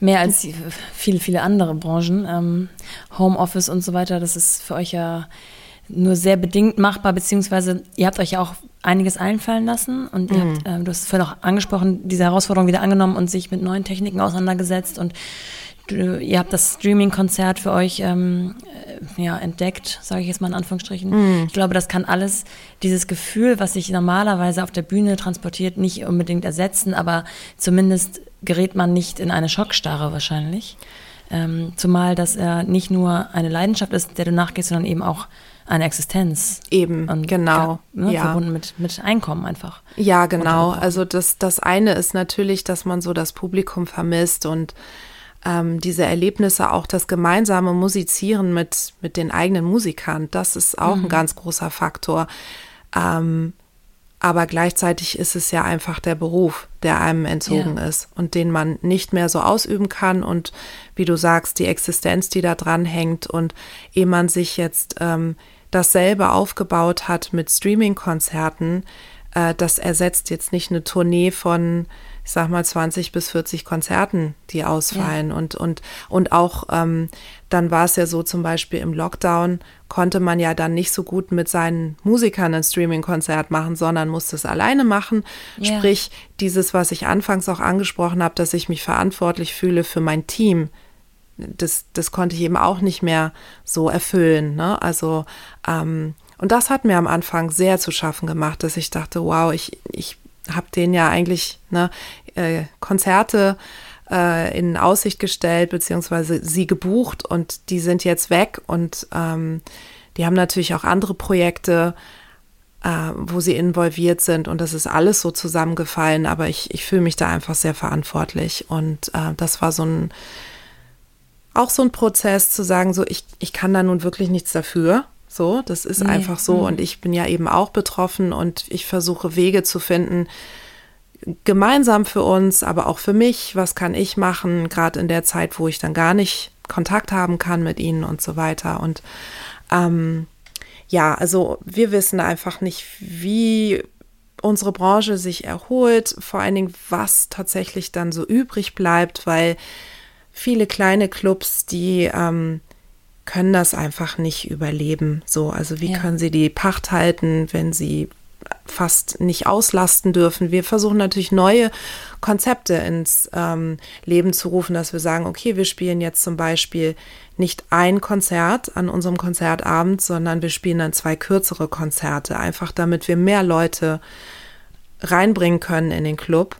mehr als viele, viele andere Branchen. Ähm, Homeoffice und so weiter, das ist für euch ja nur sehr bedingt machbar, beziehungsweise ihr habt euch ja auch einiges einfallen lassen und ihr mhm. habt, äh, du hast es vorhin auch angesprochen, diese Herausforderung wieder angenommen und sich mit neuen Techniken auseinandergesetzt und ihr habt das Streaming-Konzert für euch ähm, äh, ja, entdeckt, sage ich jetzt mal in Anführungsstrichen. Mm. Ich glaube, das kann alles dieses Gefühl, was sich normalerweise auf der Bühne transportiert, nicht unbedingt ersetzen, aber zumindest gerät man nicht in eine Schockstarre wahrscheinlich. Ähm, zumal das er nicht nur eine Leidenschaft ist, der du nachgehst, sondern eben auch eine Existenz. Eben, und, genau. Ne, ja. Verbunden mit, mit Einkommen einfach. Ja, genau. Also das, das eine ist natürlich, dass man so das Publikum vermisst und ähm, diese Erlebnisse, auch das gemeinsame Musizieren mit, mit den eigenen Musikern, das ist auch mhm. ein ganz großer Faktor. Ähm, aber gleichzeitig ist es ja einfach der Beruf, der einem entzogen ja. ist und den man nicht mehr so ausüben kann. Und wie du sagst, die Existenz, die da dran hängt und ehe man sich jetzt ähm, dasselbe aufgebaut hat mit Streaming-Konzerten, äh, das ersetzt jetzt nicht eine Tournee von, ich sag mal, 20 bis 40 Konzerten, die ausfallen. Ja. Und, und, und auch ähm, dann war es ja so, zum Beispiel im Lockdown konnte man ja dann nicht so gut mit seinen Musikern ein Streaming-Konzert machen, sondern musste es alleine machen. Ja. Sprich, dieses, was ich anfangs auch angesprochen habe, dass ich mich verantwortlich fühle für mein Team, das, das konnte ich eben auch nicht mehr so erfüllen. Ne? Also, ähm, und das hat mir am Anfang sehr zu schaffen gemacht, dass ich dachte, wow, ich, ich habe denen ja eigentlich ne, äh, Konzerte äh, in Aussicht gestellt, beziehungsweise sie gebucht und die sind jetzt weg und ähm, die haben natürlich auch andere Projekte, äh, wo sie involviert sind und das ist alles so zusammengefallen, aber ich, ich fühle mich da einfach sehr verantwortlich und äh, das war so ein auch so ein Prozess zu sagen, so ich, ich kann da nun wirklich nichts dafür. So, das ist nee. einfach so. Mhm. Und ich bin ja eben auch betroffen und ich versuche Wege zu finden, gemeinsam für uns, aber auch für mich. Was kann ich machen, gerade in der Zeit, wo ich dann gar nicht Kontakt haben kann mit ihnen und so weiter. Und ähm, ja, also wir wissen einfach nicht, wie unsere Branche sich erholt, vor allen Dingen, was tatsächlich dann so übrig bleibt, weil viele kleine Clubs, die ähm, können das einfach nicht überleben. So, also wie ja. können sie die Pacht halten, wenn sie fast nicht auslasten dürfen. Wir versuchen natürlich neue Konzepte ins ähm, Leben zu rufen, dass wir sagen, okay, wir spielen jetzt zum Beispiel nicht ein Konzert an unserem Konzertabend, sondern wir spielen dann zwei kürzere Konzerte, einfach damit wir mehr Leute reinbringen können in den Club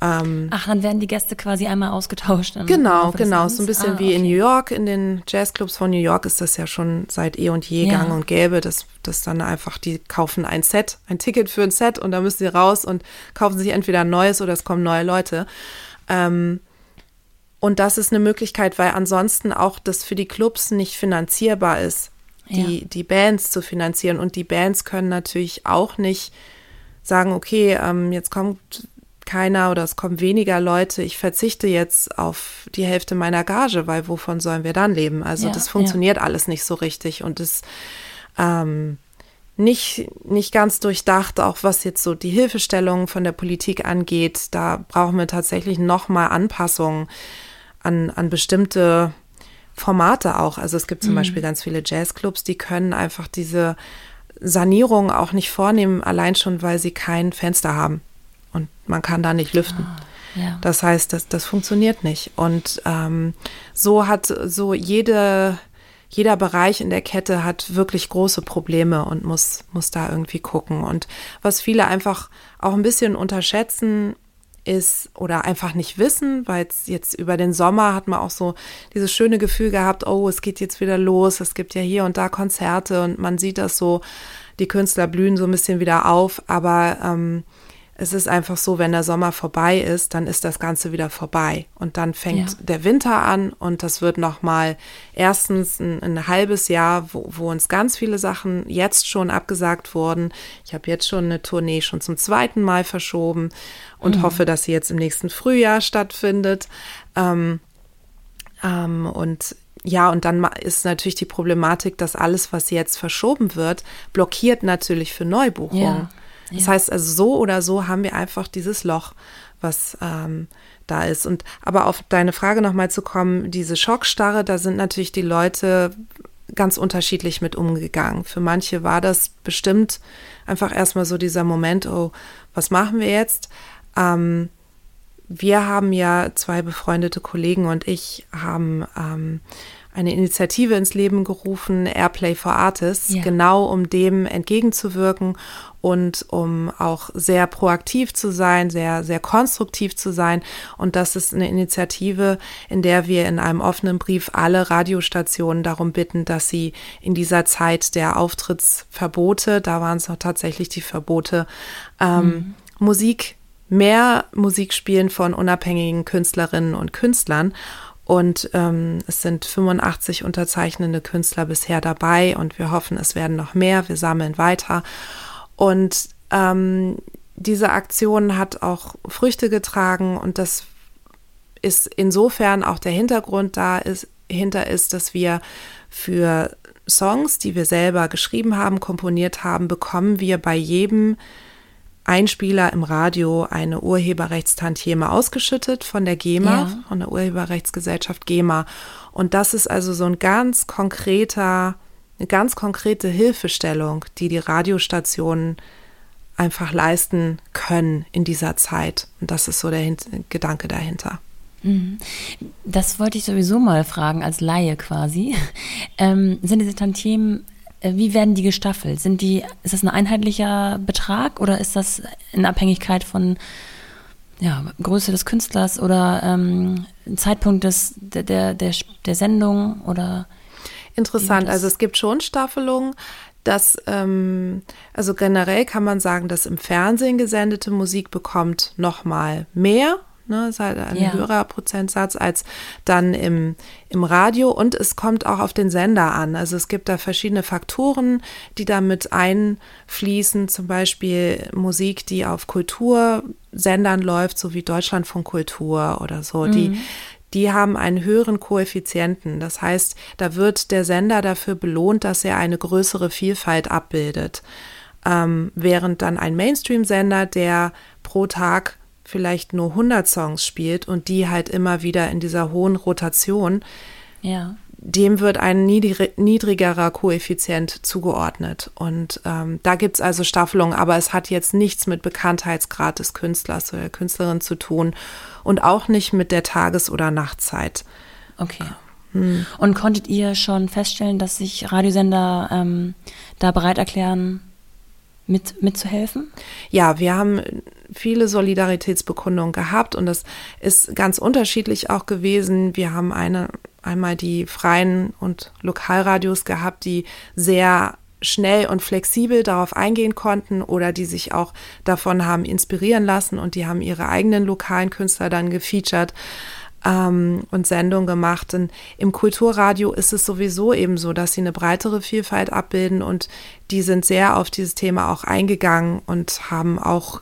ähm, Ach, dann werden die Gäste quasi einmal ausgetauscht. Genau, genau. So ein bisschen ah, wie okay. in New York. In den Jazzclubs von New York ist das ja schon seit eh und je ja. gang und gäbe, dass, dass dann einfach die kaufen ein Set, ein Ticket für ein Set und dann müssen sie raus und kaufen sich entweder ein neues oder es kommen neue Leute. Ähm, und das ist eine Möglichkeit, weil ansonsten auch das für die Clubs nicht finanzierbar ist, die, ja. die Bands zu finanzieren. Und die Bands können natürlich auch nicht sagen, okay, ähm, jetzt kommt keiner oder es kommen weniger Leute, ich verzichte jetzt auf die Hälfte meiner Gage, weil wovon sollen wir dann leben? Also ja, das funktioniert ja. alles nicht so richtig und es ähm, nicht, nicht ganz durchdacht, auch was jetzt so die Hilfestellung von der Politik angeht. Da brauchen wir tatsächlich nochmal Anpassungen an, an bestimmte Formate auch. Also es gibt zum mhm. Beispiel ganz viele Jazzclubs, die können einfach diese Sanierung auch nicht vornehmen, allein schon, weil sie kein Fenster haben und man kann da nicht lüften. Ah, ja. Das heißt, das, das funktioniert nicht. Und ähm, so hat so jede, jeder Bereich in der Kette hat wirklich große Probleme und muss, muss da irgendwie gucken. Und was viele einfach auch ein bisschen unterschätzen, ist oder einfach nicht wissen, weil jetzt über den Sommer hat man auch so dieses schöne Gefühl gehabt, oh, es geht jetzt wieder los, es gibt ja hier und da Konzerte und man sieht das so, die Künstler blühen so ein bisschen wieder auf, aber ähm, es ist einfach so, wenn der Sommer vorbei ist, dann ist das Ganze wieder vorbei. Und dann fängt ja. der Winter an und das wird nochmal erstens ein, ein, halbes Jahr, wo, wo, uns ganz viele Sachen jetzt schon abgesagt wurden. Ich habe jetzt schon eine Tournee schon zum zweiten Mal verschoben und mhm. hoffe, dass sie jetzt im nächsten Frühjahr stattfindet. Ähm, ähm, und ja, und dann ist natürlich die Problematik, dass alles, was jetzt verschoben wird, blockiert natürlich für Neubuchungen. Ja. Das ja. heißt also, so oder so haben wir einfach dieses Loch, was ähm, da ist. Und aber auf deine Frage nochmal zu kommen, diese Schockstarre, da sind natürlich die Leute ganz unterschiedlich mit umgegangen. Für manche war das bestimmt einfach erstmal so dieser Moment, oh, was machen wir jetzt? Ähm, wir haben ja zwei befreundete Kollegen und ich haben ähm, eine Initiative ins Leben gerufen, Airplay for Artists, ja. genau um dem entgegenzuwirken und um auch sehr proaktiv zu sein, sehr, sehr konstruktiv zu sein. Und das ist eine Initiative, in der wir in einem offenen Brief alle Radiostationen darum bitten, dass sie in dieser Zeit der Auftrittsverbote, da waren es noch tatsächlich die Verbote, ähm, mhm. Musik, mehr Musik spielen von unabhängigen Künstlerinnen und Künstlern. Und ähm, es sind 85 unterzeichnende Künstler bisher dabei und wir hoffen, es werden noch mehr. Wir sammeln weiter. Und ähm, diese Aktion hat auch Früchte getragen und das ist insofern auch der Hintergrund da ist, hinter ist, dass wir für Songs, die wir selber geschrieben haben, komponiert haben, bekommen wir bei jedem Einspieler im Radio eine Urheberrechtstantieme ausgeschüttet von der GEMA, ja. von der Urheberrechtsgesellschaft GEMA. Und das ist also so ein ganz konkreter, eine ganz konkrete Hilfestellung, die die Radiostationen einfach leisten können in dieser Zeit. Und das ist so der Hin Gedanke dahinter. Mhm. Das wollte ich sowieso mal fragen, als Laie quasi. Ähm, sind diese Tantiemen wie werden die gestaffelt? Sind die, ist das ein einheitlicher Betrag oder ist das in Abhängigkeit von ja, Größe des Künstlers oder ähm, Zeitpunkt des, der, der, der, der Sendung oder? Interessant, also es gibt schon Staffelungen. dass, ähm, also generell kann man sagen, dass im Fernsehen gesendete Musik bekommt nochmal mehr Ne, ist halt ein ja. höherer Prozentsatz als dann im, im Radio und es kommt auch auf den Sender an. Also es gibt da verschiedene Faktoren, die da mit einfließen. Zum Beispiel Musik, die auf Kultursendern läuft, so wie Deutschlandfunk Kultur oder so. Mhm. Die, die haben einen höheren Koeffizienten. Das heißt, da wird der Sender dafür belohnt, dass er eine größere Vielfalt abbildet. Ähm, während dann ein Mainstream-Sender, der pro Tag vielleicht nur 100 Songs spielt und die halt immer wieder in dieser hohen Rotation, ja. dem wird ein niedrigerer Koeffizient zugeordnet. Und ähm, da gibt es also Staffelungen, aber es hat jetzt nichts mit Bekanntheitsgrad des Künstlers oder der Künstlerin zu tun und auch nicht mit der Tages- oder Nachtzeit. Okay. Hm. Und konntet ihr schon feststellen, dass sich Radiosender ähm, da bereit erklären, mit, mitzuhelfen? Ja, wir haben viele Solidaritätsbekundungen gehabt und das ist ganz unterschiedlich auch gewesen. Wir haben eine, einmal die freien und Lokalradios gehabt, die sehr schnell und flexibel darauf eingehen konnten oder die sich auch davon haben inspirieren lassen und die haben ihre eigenen lokalen Künstler dann gefeatured ähm, und Sendungen gemacht. Und im Kulturradio ist es sowieso eben so, dass sie eine breitere Vielfalt abbilden und die sind sehr auf dieses Thema auch eingegangen und haben auch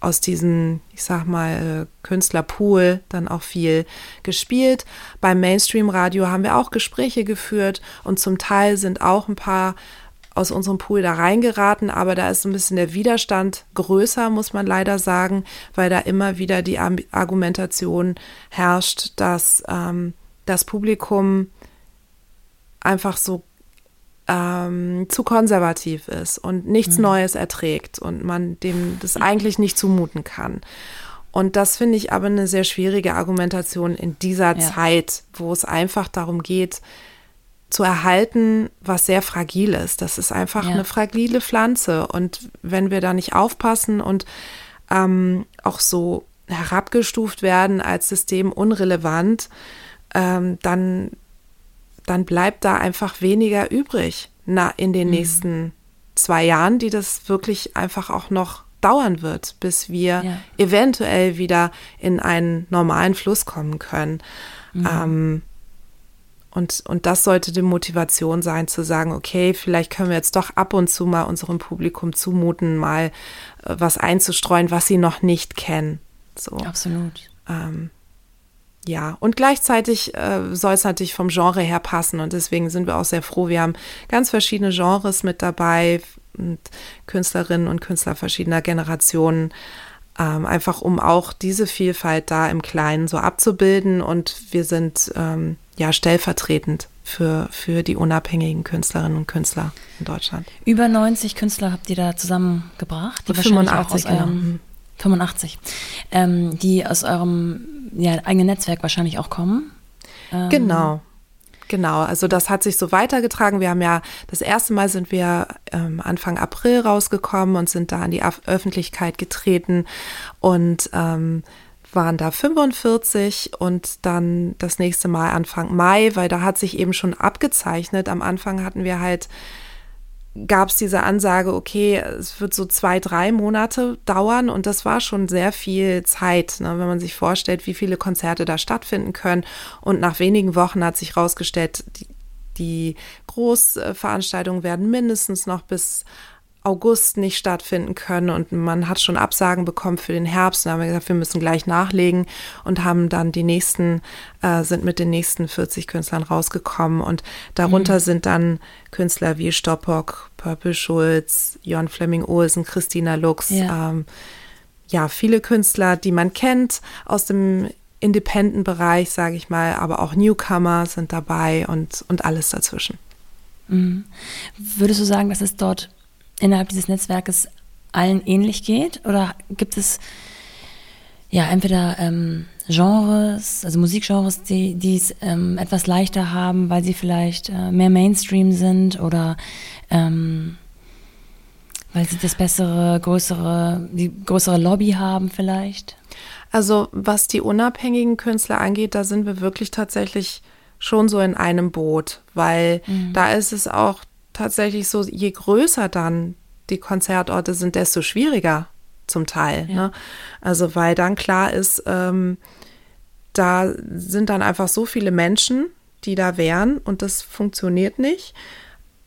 aus diesem, ich sag mal, äh, Künstlerpool dann auch viel gespielt. Beim Mainstream-Radio haben wir auch Gespräche geführt und zum Teil sind auch ein paar aus unserem Pool da reingeraten, aber da ist ein bisschen der Widerstand größer, muss man leider sagen, weil da immer wieder die Argumentation herrscht, dass ähm, das Publikum einfach so ähm, zu konservativ ist und nichts mhm. Neues erträgt und man dem das eigentlich nicht zumuten kann. Und das finde ich aber eine sehr schwierige Argumentation in dieser ja. Zeit, wo es einfach darum geht, zu erhalten, was sehr fragil ist. Das ist einfach ja. eine fragile Pflanze. Und wenn wir da nicht aufpassen und ähm, auch so herabgestuft werden als System unrelevant, ähm, dann, dann bleibt da einfach weniger übrig na, in den mhm. nächsten zwei Jahren, die das wirklich einfach auch noch dauern wird, bis wir ja. eventuell wieder in einen normalen Fluss kommen können. Mhm. Ähm, und, und das sollte die Motivation sein, zu sagen, okay, vielleicht können wir jetzt doch ab und zu mal unserem Publikum zumuten, mal äh, was einzustreuen, was sie noch nicht kennen. So. Absolut. Ähm, ja, und gleichzeitig äh, soll es natürlich vom Genre her passen und deswegen sind wir auch sehr froh. Wir haben ganz verschiedene Genres mit dabei und Künstlerinnen und Künstler verschiedener Generationen, ähm, einfach um auch diese Vielfalt da im Kleinen so abzubilden und wir sind ähm, ja stellvertretend für, für die unabhängigen Künstlerinnen und Künstler in Deutschland. Über 90 Künstler habt ihr da zusammengebracht, die 85, wahrscheinlich auch aus genau. 85, ähm, die aus eurem ja, eigenen Netzwerk wahrscheinlich auch kommen. Ähm, genau. Genau, also das hat sich so weitergetragen. Wir haben ja, das erste Mal sind wir ähm, Anfang April rausgekommen und sind da an die Öffentlichkeit getreten und ähm, waren da 45 und dann das nächste Mal Anfang Mai, weil da hat sich eben schon abgezeichnet. Am Anfang hatten wir halt gab es diese Ansage, okay, es wird so zwei, drei Monate dauern und das war schon sehr viel Zeit, ne, wenn man sich vorstellt, wie viele Konzerte da stattfinden können. Und nach wenigen Wochen hat sich herausgestellt, die, die Großveranstaltungen werden mindestens noch bis August nicht stattfinden können und man hat schon Absagen bekommen für den Herbst. Da haben wir gesagt, wir müssen gleich nachlegen und haben dann die nächsten, äh, sind mit den nächsten 40 Künstlern rausgekommen und darunter mhm. sind dann Künstler wie Stoppock, Purple Schulz, Jon Fleming Olsen, Christina Lux, ja. Ähm, ja, viele Künstler, die man kennt aus dem Independent-Bereich, sage ich mal, aber auch Newcomer sind dabei und, und alles dazwischen. Mhm. Würdest du sagen, dass es dort innerhalb dieses Netzwerkes allen ähnlich geht? Oder gibt es ja entweder ähm, Genres, also Musikgenres, die es ähm, etwas leichter haben, weil sie vielleicht äh, mehr Mainstream sind oder ähm, weil sie das bessere, größere, die größere Lobby haben vielleicht? Also was die unabhängigen Künstler angeht, da sind wir wirklich tatsächlich schon so in einem Boot, weil mhm. da ist es auch tatsächlich so, je größer dann die Konzertorte sind, desto schwieriger zum Teil. Ja. Ne? Also weil dann klar ist, ähm, da sind dann einfach so viele Menschen, die da wären und das funktioniert nicht.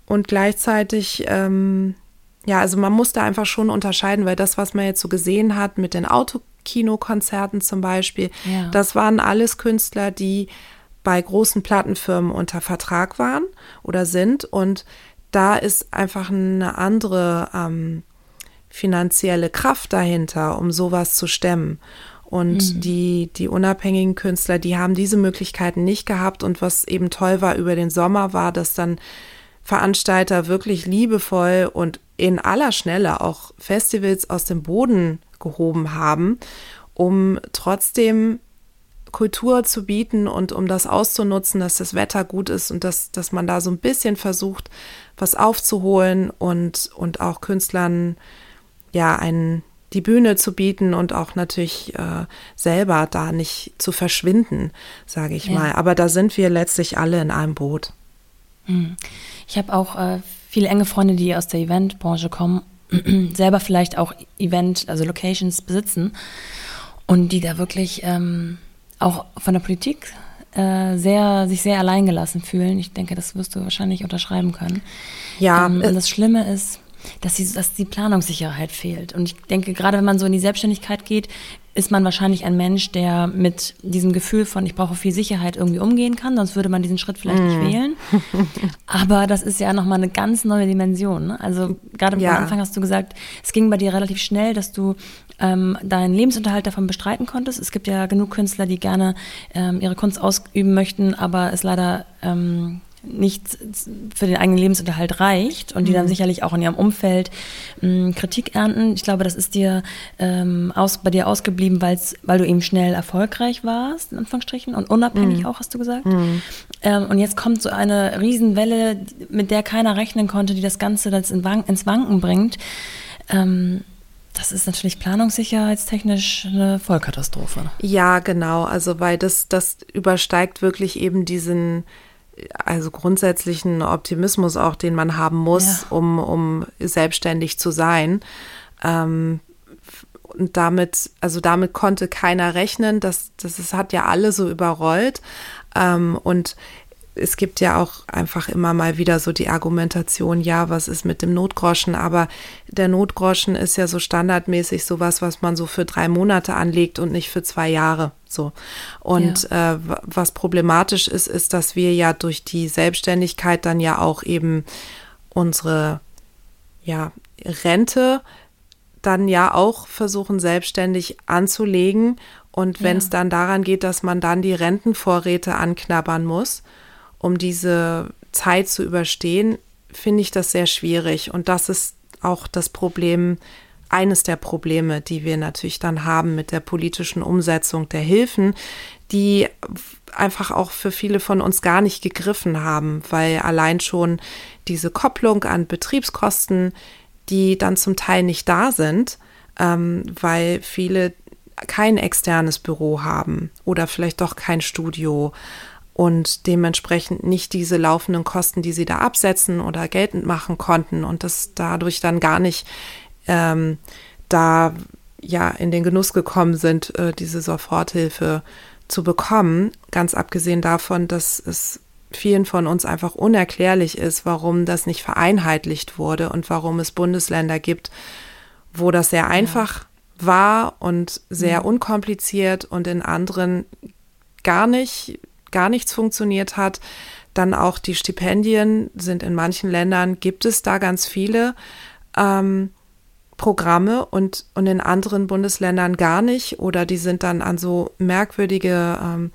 Und gleichzeitig, ähm, ja, also man muss da einfach schon unterscheiden, weil das, was man jetzt so gesehen hat mit den Autokinokonzerten zum Beispiel, ja. das waren alles Künstler, die bei großen Plattenfirmen unter Vertrag waren oder sind und da ist einfach eine andere ähm, finanzielle Kraft dahinter, um sowas zu stemmen. Und mhm. die, die unabhängigen Künstler, die haben diese Möglichkeiten nicht gehabt. Und was eben toll war über den Sommer, war, dass dann Veranstalter wirklich liebevoll und in aller Schnelle auch Festivals aus dem Boden gehoben haben, um trotzdem Kultur zu bieten und um das auszunutzen, dass das Wetter gut ist und dass, dass man da so ein bisschen versucht, was aufzuholen und, und auch Künstlern ja einen, die Bühne zu bieten und auch natürlich äh, selber da nicht zu verschwinden, sage ich ja. mal. Aber da sind wir letztlich alle in einem Boot. Hm. Ich habe auch äh, viele enge Freunde, die aus der Eventbranche kommen, selber vielleicht auch Event, also Locations besitzen und die da wirklich ähm, auch von der Politik äh, sehr, sich sehr alleingelassen fühlen. Ich denke, das wirst du wahrscheinlich unterschreiben können. Ja. Ähm, und das Schlimme ist, dass, die, dass die Planungssicherheit fehlt. Und ich denke, gerade wenn man so in die Selbstständigkeit geht, ist man wahrscheinlich ein Mensch, der mit diesem Gefühl von, ich brauche viel Sicherheit irgendwie umgehen kann, sonst würde man diesen Schritt vielleicht mm. nicht wählen. Aber das ist ja nochmal eine ganz neue Dimension. Ne? Also gerade ja. am Anfang hast du gesagt, es ging bei dir relativ schnell, dass du ähm, deinen Lebensunterhalt davon bestreiten konntest. Es gibt ja genug Künstler, die gerne ähm, ihre Kunst ausüben möchten, aber es leider ähm, nicht für den eigenen Lebensunterhalt reicht und die dann mhm. sicherlich auch in ihrem Umfeld mh, hm, Kritik ernten. Ich glaube, das ist dir ähm, aus, bei dir ausgeblieben, weil's, weil du eben schnell erfolgreich warst, in Anführungsstrichen, und unabhängig mhm. auch, hast du gesagt. Mhm. Ähm, und jetzt kommt so eine Riesenwelle, mit der keiner rechnen konnte, die das Ganze das in Wank ins Wanken bringt. Ähm, das ist natürlich planungssicherheitstechnisch eine Vollkatastrophe. Ja, genau. Also, weil das, das übersteigt wirklich eben diesen, also grundsätzlichen Optimismus auch, den man haben muss, ja. um, um selbstständig zu sein. Ähm, und damit, also damit konnte keiner rechnen. Das, das, das hat ja alle so überrollt. Ähm, und es gibt ja auch einfach immer mal wieder so die Argumentation, ja, was ist mit dem Notgroschen? Aber der Notgroschen ist ja so standardmäßig sowas, was man so für drei Monate anlegt und nicht für zwei Jahre. So. Und ja. äh, was problematisch ist, ist, dass wir ja durch die Selbstständigkeit dann ja auch eben unsere ja, Rente dann ja auch versuchen, selbstständig anzulegen. Und wenn es ja. dann daran geht, dass man dann die Rentenvorräte anknabbern muss, um diese Zeit zu überstehen, finde ich das sehr schwierig. Und das ist auch das Problem, eines der Probleme, die wir natürlich dann haben mit der politischen Umsetzung der Hilfen, die einfach auch für viele von uns gar nicht gegriffen haben, weil allein schon diese Kopplung an Betriebskosten, die dann zum Teil nicht da sind, ähm, weil viele kein externes Büro haben oder vielleicht doch kein Studio und dementsprechend nicht diese laufenden Kosten, die sie da absetzen oder geltend machen konnten und das dadurch dann gar nicht ähm, da ja in den Genuss gekommen sind, äh, diese Soforthilfe zu bekommen. Ganz abgesehen davon, dass es vielen von uns einfach unerklärlich ist, warum das nicht vereinheitlicht wurde und warum es Bundesländer gibt, wo das sehr einfach ja. war und sehr mhm. unkompliziert und in anderen gar nicht, gar nichts funktioniert hat. Dann auch die Stipendien sind in manchen Ländern, gibt es da ganz viele ähm, Programme und, und in anderen Bundesländern gar nicht oder die sind dann an so merkwürdige ähm,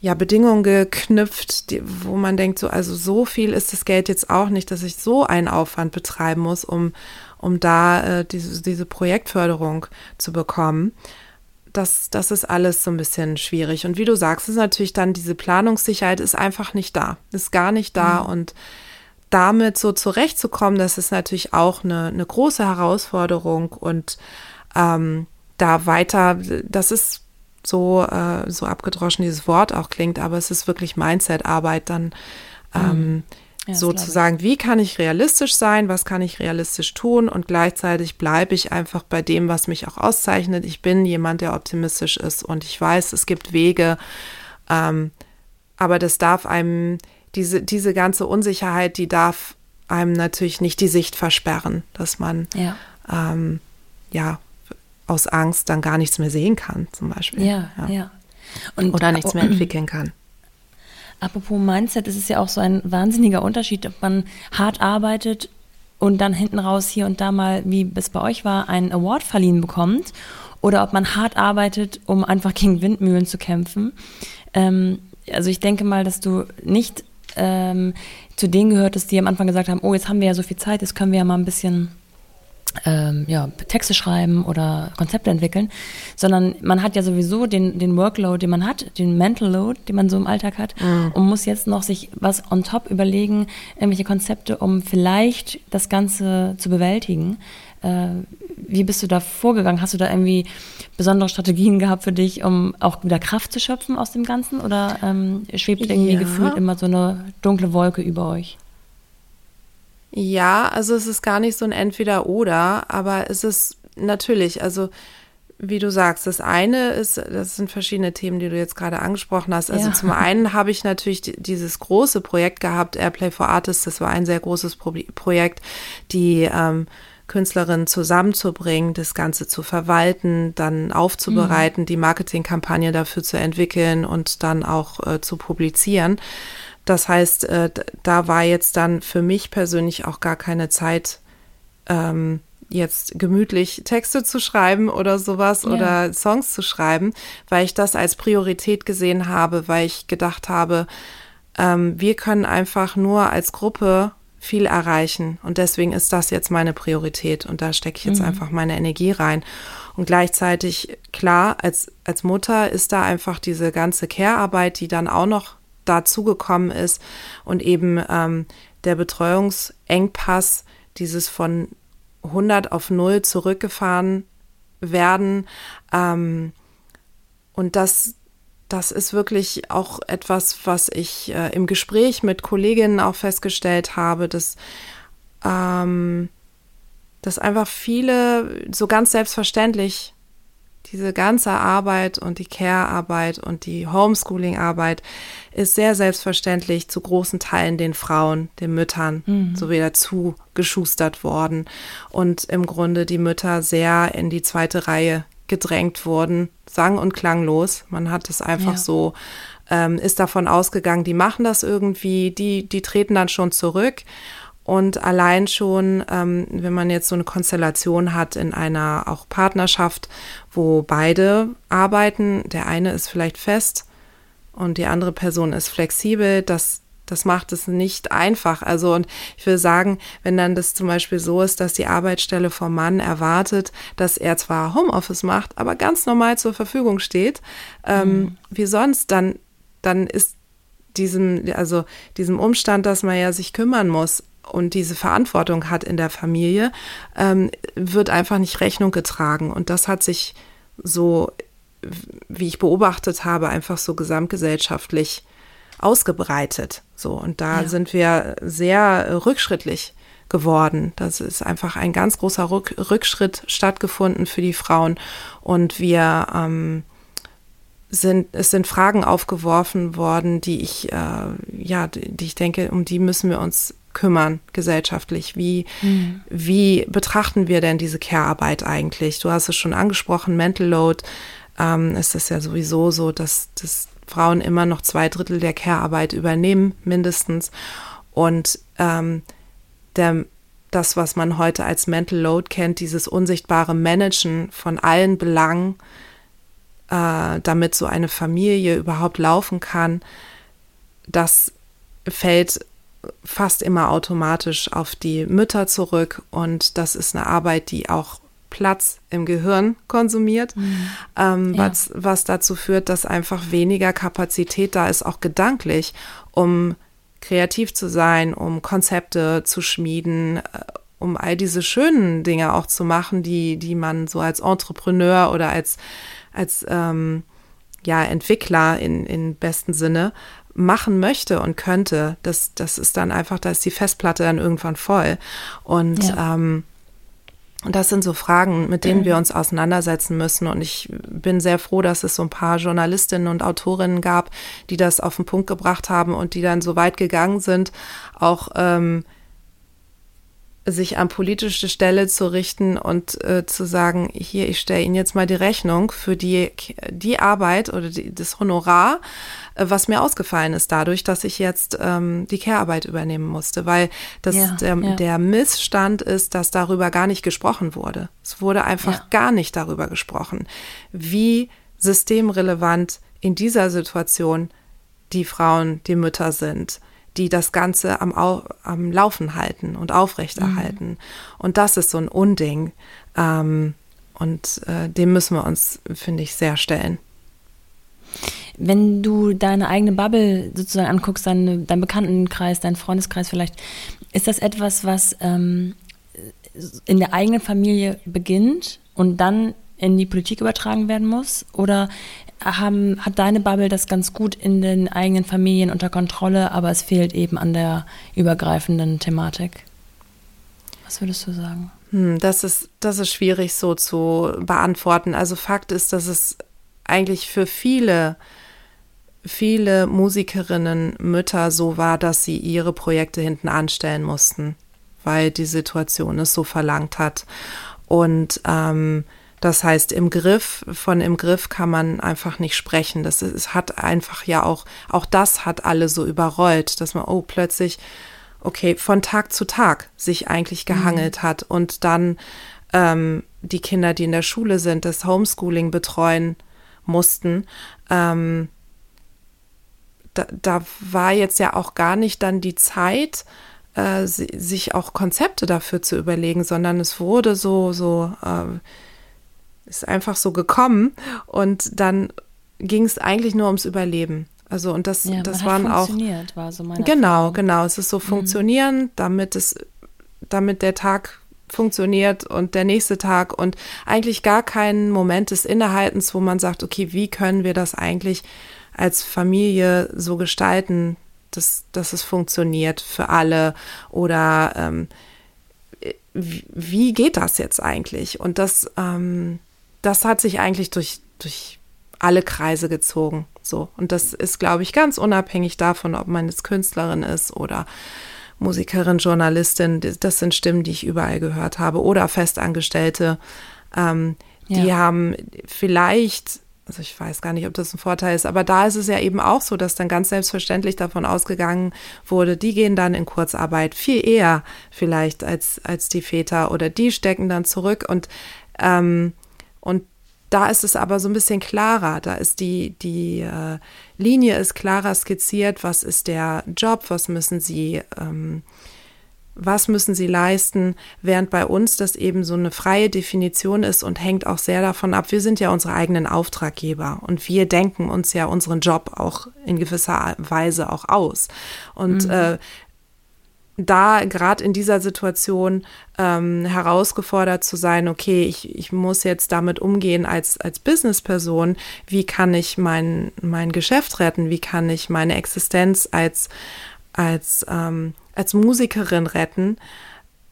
ja, Bedingungen geknüpft, die, wo man denkt, so, also so viel ist das Geld jetzt auch nicht, dass ich so einen Aufwand betreiben muss, um, um da äh, diese, diese Projektförderung zu bekommen. Das, das ist alles so ein bisschen schwierig. Und wie du sagst, ist natürlich dann diese Planungssicherheit ist einfach nicht da, ist gar nicht da mhm. und damit so zurechtzukommen, das ist natürlich auch eine, eine große Herausforderung und ähm, da weiter, das ist so, äh, so abgedroschen dieses Wort auch klingt, aber es ist wirklich Mindset-Arbeit dann ähm, mhm. Ja, sozusagen, wie kann ich realistisch sein, was kann ich realistisch tun und gleichzeitig bleibe ich einfach bei dem, was mich auch auszeichnet. Ich bin jemand, der optimistisch ist und ich weiß, es gibt Wege, ähm, aber das darf einem, diese, diese ganze Unsicherheit, die darf einem natürlich nicht die Sicht versperren, dass man ja, ähm, ja aus Angst dann gar nichts mehr sehen kann, zum Beispiel. Ja, ja. ja. Und, Oder nichts mehr entwickeln kann. Apropos Mindset, ist es ja auch so ein wahnsinniger Unterschied, ob man hart arbeitet und dann hinten raus hier und da mal, wie es bei euch war, einen Award verliehen bekommt oder ob man hart arbeitet, um einfach gegen Windmühlen zu kämpfen. Ähm, also ich denke mal, dass du nicht ähm, zu denen gehörtest, die am Anfang gesagt haben, oh, jetzt haben wir ja so viel Zeit, jetzt können wir ja mal ein bisschen ähm, ja, Texte schreiben oder Konzepte entwickeln, sondern man hat ja sowieso den, den Workload, den man hat, den Mental Load, den man so im Alltag hat mhm. und muss jetzt noch sich was on top überlegen, irgendwelche Konzepte, um vielleicht das Ganze zu bewältigen. Äh, wie bist du da vorgegangen? Hast du da irgendwie besondere Strategien gehabt für dich, um auch wieder Kraft zu schöpfen aus dem Ganzen oder ähm, schwebt irgendwie ja. gefühlt immer so eine dunkle Wolke über euch? Ja, also es ist gar nicht so ein Entweder-Oder, aber es ist natürlich, also wie du sagst, das eine ist, das sind verschiedene Themen, die du jetzt gerade angesprochen hast. Also ja. zum einen habe ich natürlich dieses große Projekt gehabt, Airplay for Artists, das war ein sehr großes Pro Projekt, die ähm, Künstlerinnen zusammenzubringen, das Ganze zu verwalten, dann aufzubereiten, mhm. die Marketingkampagne dafür zu entwickeln und dann auch äh, zu publizieren. Das heißt, äh, da war jetzt dann für mich persönlich auch gar keine Zeit, ähm, jetzt gemütlich Texte zu schreiben oder sowas ja. oder Songs zu schreiben, weil ich das als Priorität gesehen habe, weil ich gedacht habe, ähm, wir können einfach nur als Gruppe viel erreichen und deswegen ist das jetzt meine Priorität und da stecke ich jetzt mhm. einfach meine Energie rein. Und gleichzeitig, klar, als, als Mutter ist da einfach diese ganze Care-Arbeit, die dann auch noch dazugekommen ist und eben ähm, der Betreuungsengpass, dieses von 100 auf 0 zurückgefahren werden. Ähm, und das, das ist wirklich auch etwas, was ich äh, im Gespräch mit Kolleginnen auch festgestellt habe, dass, ähm, dass einfach viele so ganz selbstverständlich diese ganze Arbeit und die Care-Arbeit und die Homeschooling-Arbeit ist sehr selbstverständlich zu großen Teilen den Frauen, den Müttern mhm. so wieder zugeschustert worden und im Grunde die Mütter sehr in die zweite Reihe gedrängt wurden, sang- und klanglos. Man hat es einfach ja. so, ähm, ist davon ausgegangen, die machen das irgendwie, die, die treten dann schon zurück. Und allein schon, ähm, wenn man jetzt so eine Konstellation hat in einer auch Partnerschaft, wo beide arbeiten, der eine ist vielleicht fest und die andere Person ist flexibel, das, das macht es nicht einfach. Also, und ich will sagen, wenn dann das zum Beispiel so ist, dass die Arbeitsstelle vom Mann erwartet, dass er zwar Homeoffice macht, aber ganz normal zur Verfügung steht, ähm, mhm. wie sonst, dann, dann ist diesem, also diesem Umstand, dass man ja sich kümmern muss, und diese Verantwortung hat in der Familie, ähm, wird einfach nicht Rechnung getragen. Und das hat sich so, wie ich beobachtet habe, einfach so gesamtgesellschaftlich ausgebreitet. So, und da ja. sind wir sehr rückschrittlich geworden. Das ist einfach ein ganz großer Rück Rückschritt stattgefunden für die Frauen. Und wir ähm, sind, es sind Fragen aufgeworfen worden, die ich, äh, ja, die ich denke, um die müssen wir uns kümmern gesellschaftlich. Wie, mhm. wie betrachten wir denn diese Care-Arbeit eigentlich? Du hast es schon angesprochen, Mental Load. Ähm, ist es ja sowieso so, dass, dass Frauen immer noch zwei Drittel der Care-Arbeit übernehmen, mindestens. Und ähm, der, das, was man heute als Mental Load kennt, dieses unsichtbare Managen von allen Belangen, äh, damit so eine Familie überhaupt laufen kann, das fällt fast immer automatisch auf die Mütter zurück und das ist eine Arbeit, die auch Platz im Gehirn konsumiert, mhm. ähm, ja. was, was dazu führt, dass einfach weniger Kapazität da ist, auch gedanklich, um kreativ zu sein, um Konzepte zu schmieden, äh, um all diese schönen Dinge auch zu machen, die, die man so als Entrepreneur oder als, als ähm, ja, Entwickler in, in besten Sinne machen möchte und könnte. Das, das ist dann einfach, da ist die Festplatte dann irgendwann voll. Und ja. ähm, und das sind so Fragen, mit denen wir uns auseinandersetzen müssen. Und ich bin sehr froh, dass es so ein paar Journalistinnen und Autorinnen gab, die das auf den Punkt gebracht haben und die dann so weit gegangen sind, auch ähm, sich an politische Stelle zu richten und äh, zu sagen, hier, ich stelle Ihnen jetzt mal die Rechnung für die, die Arbeit oder die, das Honorar, äh, was mir ausgefallen ist dadurch, dass ich jetzt ähm, die Care-Arbeit übernehmen musste, weil das ja, der, ja. der, Missstand ist, dass darüber gar nicht gesprochen wurde. Es wurde einfach ja. gar nicht darüber gesprochen, wie systemrelevant in dieser Situation die Frauen, die Mütter sind die das Ganze am, am Laufen halten und aufrechterhalten. Mhm. Und das ist so ein Unding. Ähm, und äh, dem müssen wir uns, finde ich, sehr stellen. Wenn du deine eigene Bubble sozusagen anguckst, deinen, deinen Bekanntenkreis, deinen Freundeskreis vielleicht, ist das etwas, was ähm, in der eigenen Familie beginnt und dann in die Politik übertragen werden muss? Oder haben, hat deine Bubble das ganz gut in den eigenen Familien unter Kontrolle, aber es fehlt eben an der übergreifenden Thematik. Was würdest du sagen? Hm, das, ist, das ist schwierig so zu beantworten. Also Fakt ist, dass es eigentlich für viele, viele Musikerinnen, Mütter so war, dass sie ihre Projekte hinten anstellen mussten, weil die Situation es so verlangt hat. Und ähm, das heißt, im Griff, von im Griff kann man einfach nicht sprechen. Das ist, hat einfach ja auch, auch das hat alle so überrollt, dass man, oh, plötzlich, okay, von Tag zu Tag sich eigentlich mhm. gehangelt mhm. hat und dann ähm, die Kinder, die in der Schule sind, das Homeschooling betreuen mussten. Ähm, da, da war jetzt ja auch gar nicht dann die Zeit, äh, sich auch Konzepte dafür zu überlegen, sondern es wurde so, so, äh, ist einfach so gekommen und dann ging es eigentlich nur ums Überleben. Also und das, ja, das waren auch war so genau, Erfahrung. genau. Es ist so mhm. funktionieren, damit es, damit der Tag funktioniert und der nächste Tag und eigentlich gar kein Moment des Innehaltens, wo man sagt, okay, wie können wir das eigentlich als Familie so gestalten, dass, dass es funktioniert für alle oder ähm, wie, wie geht das jetzt eigentlich? Und das ähm, das hat sich eigentlich durch, durch alle Kreise gezogen. So. Und das ist, glaube ich, ganz unabhängig davon, ob man jetzt Künstlerin ist oder Musikerin, Journalistin. Das sind Stimmen, die ich überall gehört habe. Oder Festangestellte. Ähm, ja. Die haben vielleicht, also ich weiß gar nicht, ob das ein Vorteil ist, aber da ist es ja eben auch so, dass dann ganz selbstverständlich davon ausgegangen wurde, die gehen dann in Kurzarbeit viel eher vielleicht als, als die Väter oder die stecken dann zurück und ähm, und da ist es aber so ein bisschen klarer. Da ist die, die äh, Linie ist klarer skizziert. Was ist der Job? Was müssen sie, ähm, was müssen sie leisten? Während bei uns das eben so eine freie Definition ist und hängt auch sehr davon ab. Wir sind ja unsere eigenen Auftraggeber und wir denken uns ja unseren Job auch in gewisser Weise auch aus. Und mhm. äh, da gerade in dieser Situation ähm, herausgefordert zu sein, okay, ich, ich muss jetzt damit umgehen als, als Businessperson, wie kann ich mein, mein Geschäft retten, wie kann ich meine Existenz als, als, ähm, als Musikerin retten,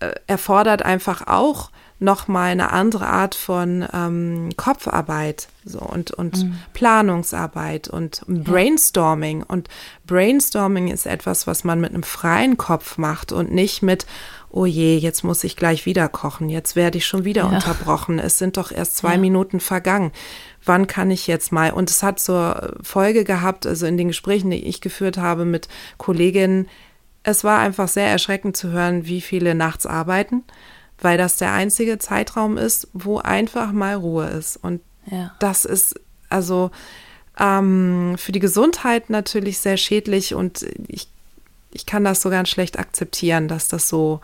äh, erfordert einfach auch nochmal eine andere Art von ähm, Kopfarbeit so, und, und mhm. Planungsarbeit und Brainstorming. Und Brainstorming ist etwas, was man mit einem freien Kopf macht und nicht mit, oh je, jetzt muss ich gleich wieder kochen, jetzt werde ich schon wieder ja. unterbrochen, es sind doch erst zwei ja. Minuten vergangen. Wann kann ich jetzt mal? Und es hat zur Folge gehabt, also in den Gesprächen, die ich geführt habe mit Kolleginnen, es war einfach sehr erschreckend zu hören, wie viele nachts arbeiten, weil das der einzige Zeitraum ist, wo einfach mal Ruhe ist. Und ja. das ist also ähm, für die Gesundheit natürlich sehr schädlich und ich ich kann das so ganz schlecht akzeptieren, dass das so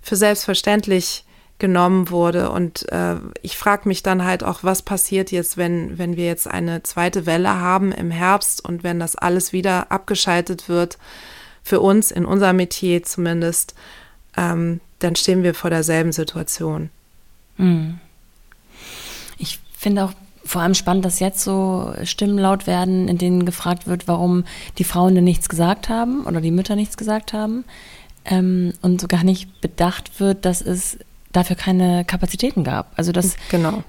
für selbstverständlich genommen wurde. Und äh, ich frage mich dann halt auch, was passiert jetzt, wenn, wenn wir jetzt eine zweite Welle haben im Herbst und wenn das alles wieder abgeschaltet wird, für uns, in unserem Metier zumindest, ähm, dann stehen wir vor derselben Situation. Hm. Ich finde auch vor allem spannend, dass jetzt so Stimmen laut werden, in denen gefragt wird, warum die Frauen denn nichts gesagt haben oder die Mütter nichts gesagt haben. Ähm, und so gar nicht bedacht wird, dass es dafür keine Kapazitäten gab. Also das, genau.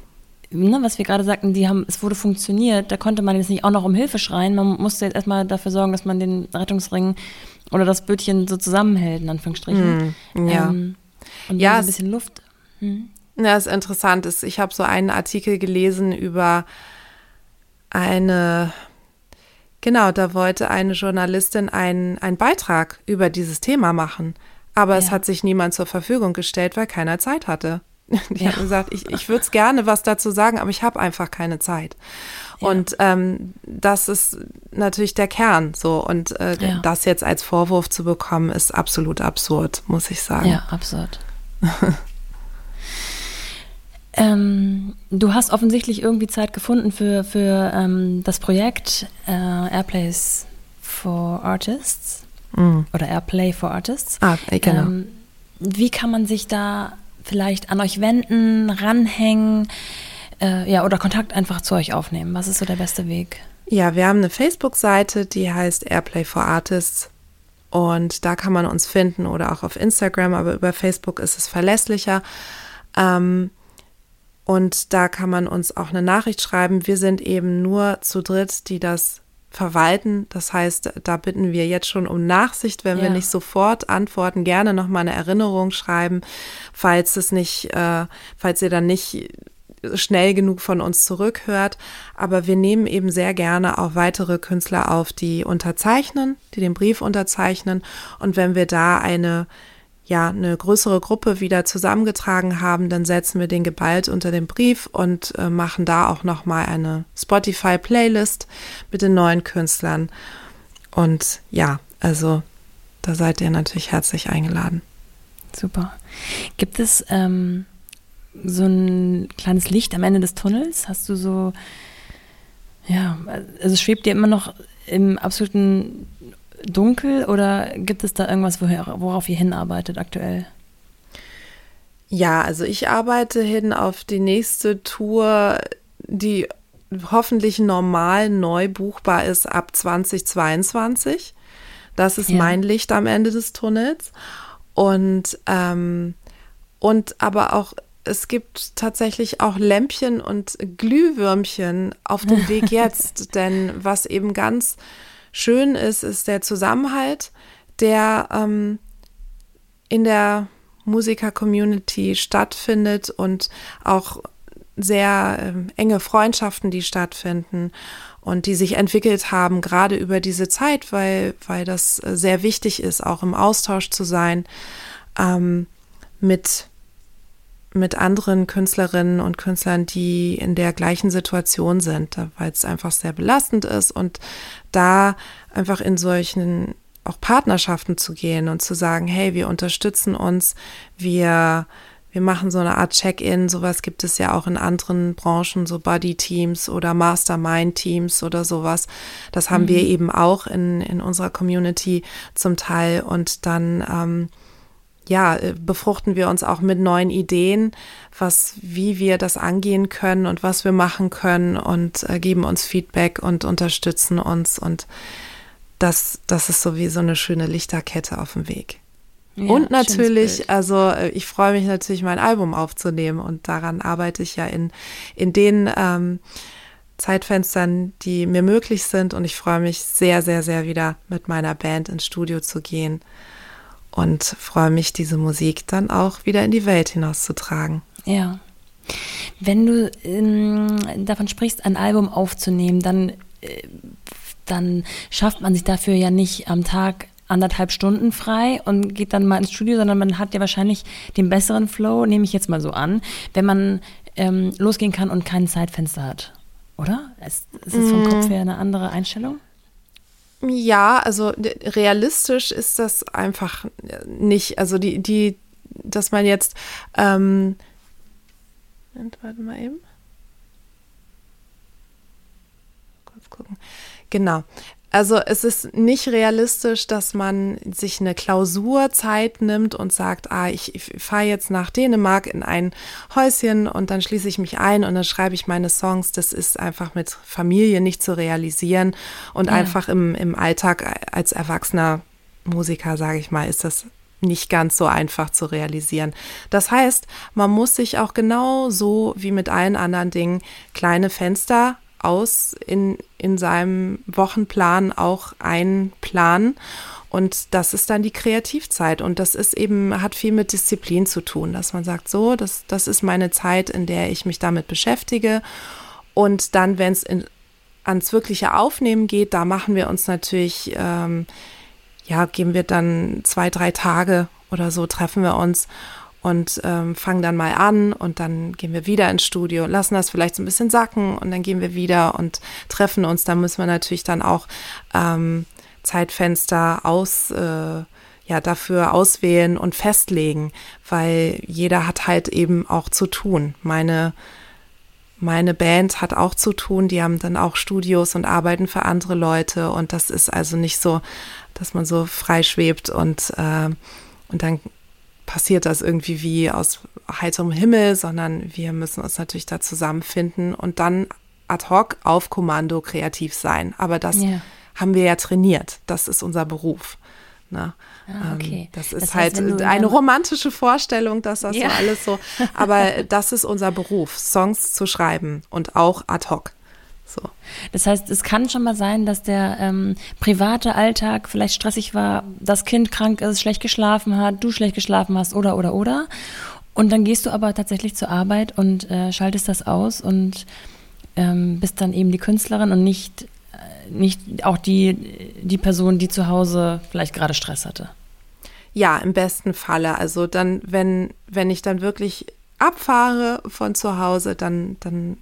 Ne, was wir gerade sagten, die haben, es wurde funktioniert, da konnte man jetzt nicht auch noch um Hilfe schreien. Man musste jetzt erstmal dafür sorgen, dass man den Rettungsring oder das Bötchen so zusammenhält, in Anführungsstrichen. Mm, ja. Ähm, und ja, ein bisschen Luft. Hm. Ja, ist interessant. Ich habe so einen Artikel gelesen über eine, genau, da wollte eine Journalistin einen, einen Beitrag über dieses Thema machen. Aber ja. es hat sich niemand zur Verfügung gestellt, weil keiner Zeit hatte. Die ja. hat gesagt, ich, ich würde es gerne was dazu sagen, aber ich habe einfach keine Zeit. Ja. Und ähm, das ist natürlich der Kern so. Und äh, ja. das jetzt als Vorwurf zu bekommen, ist absolut absurd, muss ich sagen. Ja, absurd. Ähm, du hast offensichtlich irgendwie Zeit gefunden für, für ähm, das Projekt äh, Airplays for Artists mm. oder Airplay for Artists. Ah, genau. Ähm, wie kann man sich da vielleicht an euch wenden, ranhängen, äh, ja, oder Kontakt einfach zu euch aufnehmen? Was ist so der beste Weg? Ja, wir haben eine Facebook-Seite, die heißt Airplay for Artists. Und da kann man uns finden oder auch auf Instagram, aber über Facebook ist es verlässlicher. Ähm, und da kann man uns auch eine Nachricht schreiben. Wir sind eben nur zu dritt, die das verwalten. Das heißt, da bitten wir jetzt schon um Nachsicht, wenn ja. wir nicht sofort antworten. Gerne nochmal eine Erinnerung schreiben, falls es nicht, äh, falls ihr dann nicht schnell genug von uns zurückhört. Aber wir nehmen eben sehr gerne auch weitere Künstler auf, die unterzeichnen, die den Brief unterzeichnen. Und wenn wir da eine ja eine größere Gruppe wieder zusammengetragen haben, dann setzen wir den geballt unter den Brief und äh, machen da auch noch mal eine Spotify Playlist mit den neuen Künstlern. Und ja, also da seid ihr natürlich herzlich eingeladen. Super. Gibt es ähm, so ein kleines Licht am Ende des Tunnels? Hast du so, ja, also schwebt dir immer noch im absoluten dunkel oder gibt es da irgendwas, woher, worauf ihr hinarbeitet aktuell? Ja, also ich arbeite hin auf die nächste Tour, die hoffentlich normal neu buchbar ist ab 2022. Das ist ja. mein Licht am Ende des Tunnels. Und, ähm, und aber auch, es gibt tatsächlich auch Lämpchen und Glühwürmchen auf dem Weg jetzt. denn was eben ganz schön ist, ist der Zusammenhalt, der ähm, in der Musiker-Community stattfindet und auch sehr ähm, enge Freundschaften, die stattfinden und die sich entwickelt haben, gerade über diese Zeit, weil, weil das sehr wichtig ist, auch im Austausch zu sein ähm, mit mit anderen Künstlerinnen und Künstlern, die in der gleichen Situation sind, weil es einfach sehr belastend ist und da einfach in solchen auch Partnerschaften zu gehen und zu sagen, hey, wir unterstützen uns, wir wir machen so eine Art Check-in, sowas gibt es ja auch in anderen Branchen, so Buddy-Teams oder Mastermind-Teams oder sowas. Das haben mhm. wir eben auch in, in unserer Community zum Teil und dann ähm, ja, äh, befruchten wir uns auch mit neuen Ideen, was, wie wir das angehen können und was wir machen können und äh, geben uns Feedback und unterstützen uns und das, das ist so wie so eine schöne Lichterkette auf dem Weg. Ja, und natürlich, also äh, ich freue mich natürlich, mein Album aufzunehmen und daran arbeite ich ja in, in den ähm, Zeitfenstern, die mir möglich sind. Und ich freue mich sehr, sehr, sehr wieder mit meiner Band ins Studio zu gehen und freue mich, diese Musik dann auch wieder in die Welt hinauszutragen. Ja. Wenn du ähm, davon sprichst, ein Album aufzunehmen, dann, äh, dann schafft man sich dafür ja nicht am Tag anderthalb Stunden frei und geht dann mal ins Studio, sondern man hat ja wahrscheinlich den besseren Flow, nehme ich jetzt mal so an, wenn man ähm, losgehen kann und kein Zeitfenster hat. Oder? Ist, ist es vom mm. Kopf her eine andere Einstellung? Ja, also realistisch ist das einfach nicht. Also die, die, dass man jetzt, ähm, warte mal eben. Kurz gucken. Genau. Also es ist nicht realistisch, dass man sich eine Klausurzeit nimmt und sagt, ah, ich, ich fahre jetzt nach Dänemark in ein Häuschen und dann schließe ich mich ein und dann schreibe ich meine Songs. Das ist einfach mit Familie nicht zu realisieren und ja. einfach im, im Alltag als erwachsener Musiker, sage ich mal, ist das nicht ganz so einfach zu realisieren. Das heißt, man muss sich auch genau so wie mit allen anderen Dingen kleine Fenster aus in, in seinem Wochenplan auch einplanen. Und das ist dann die Kreativzeit. Und das ist eben, hat viel mit Disziplin zu tun, dass man sagt, so, das, das ist meine Zeit, in der ich mich damit beschäftige. Und dann, wenn es ans wirkliche Aufnehmen geht, da machen wir uns natürlich, ähm, ja, geben wir dann zwei, drei Tage oder so, treffen wir uns und ähm, fangen dann mal an und dann gehen wir wieder ins Studio, lassen das vielleicht so ein bisschen sacken und dann gehen wir wieder und treffen uns. Da müssen wir natürlich dann auch ähm, Zeitfenster aus, äh, ja, dafür auswählen und festlegen, weil jeder hat halt eben auch zu tun. Meine meine Band hat auch zu tun, die haben dann auch Studios und arbeiten für andere Leute und das ist also nicht so, dass man so frei schwebt und, äh, und dann passiert das irgendwie wie aus heiterem Himmel, sondern wir müssen uns natürlich da zusammenfinden und dann ad hoc auf Kommando kreativ sein. Aber das ja. haben wir ja trainiert. Das ist unser Beruf. Ne? Ah, okay. Ähm, das ist das heißt, halt eine romantische Vorstellung, dass das ja. so alles so, aber das ist unser Beruf, Songs zu schreiben und auch ad hoc. So. Das heißt, es kann schon mal sein, dass der ähm, private Alltag vielleicht stressig war, das Kind krank ist, schlecht geschlafen hat, du schlecht geschlafen hast oder oder oder. Und dann gehst du aber tatsächlich zur Arbeit und äh, schaltest das aus und ähm, bist dann eben die Künstlerin und nicht, äh, nicht auch die, die Person, die zu Hause vielleicht gerade Stress hatte. Ja, im besten Falle. Also dann, wenn, wenn ich dann wirklich abfahre von zu Hause, dann, dann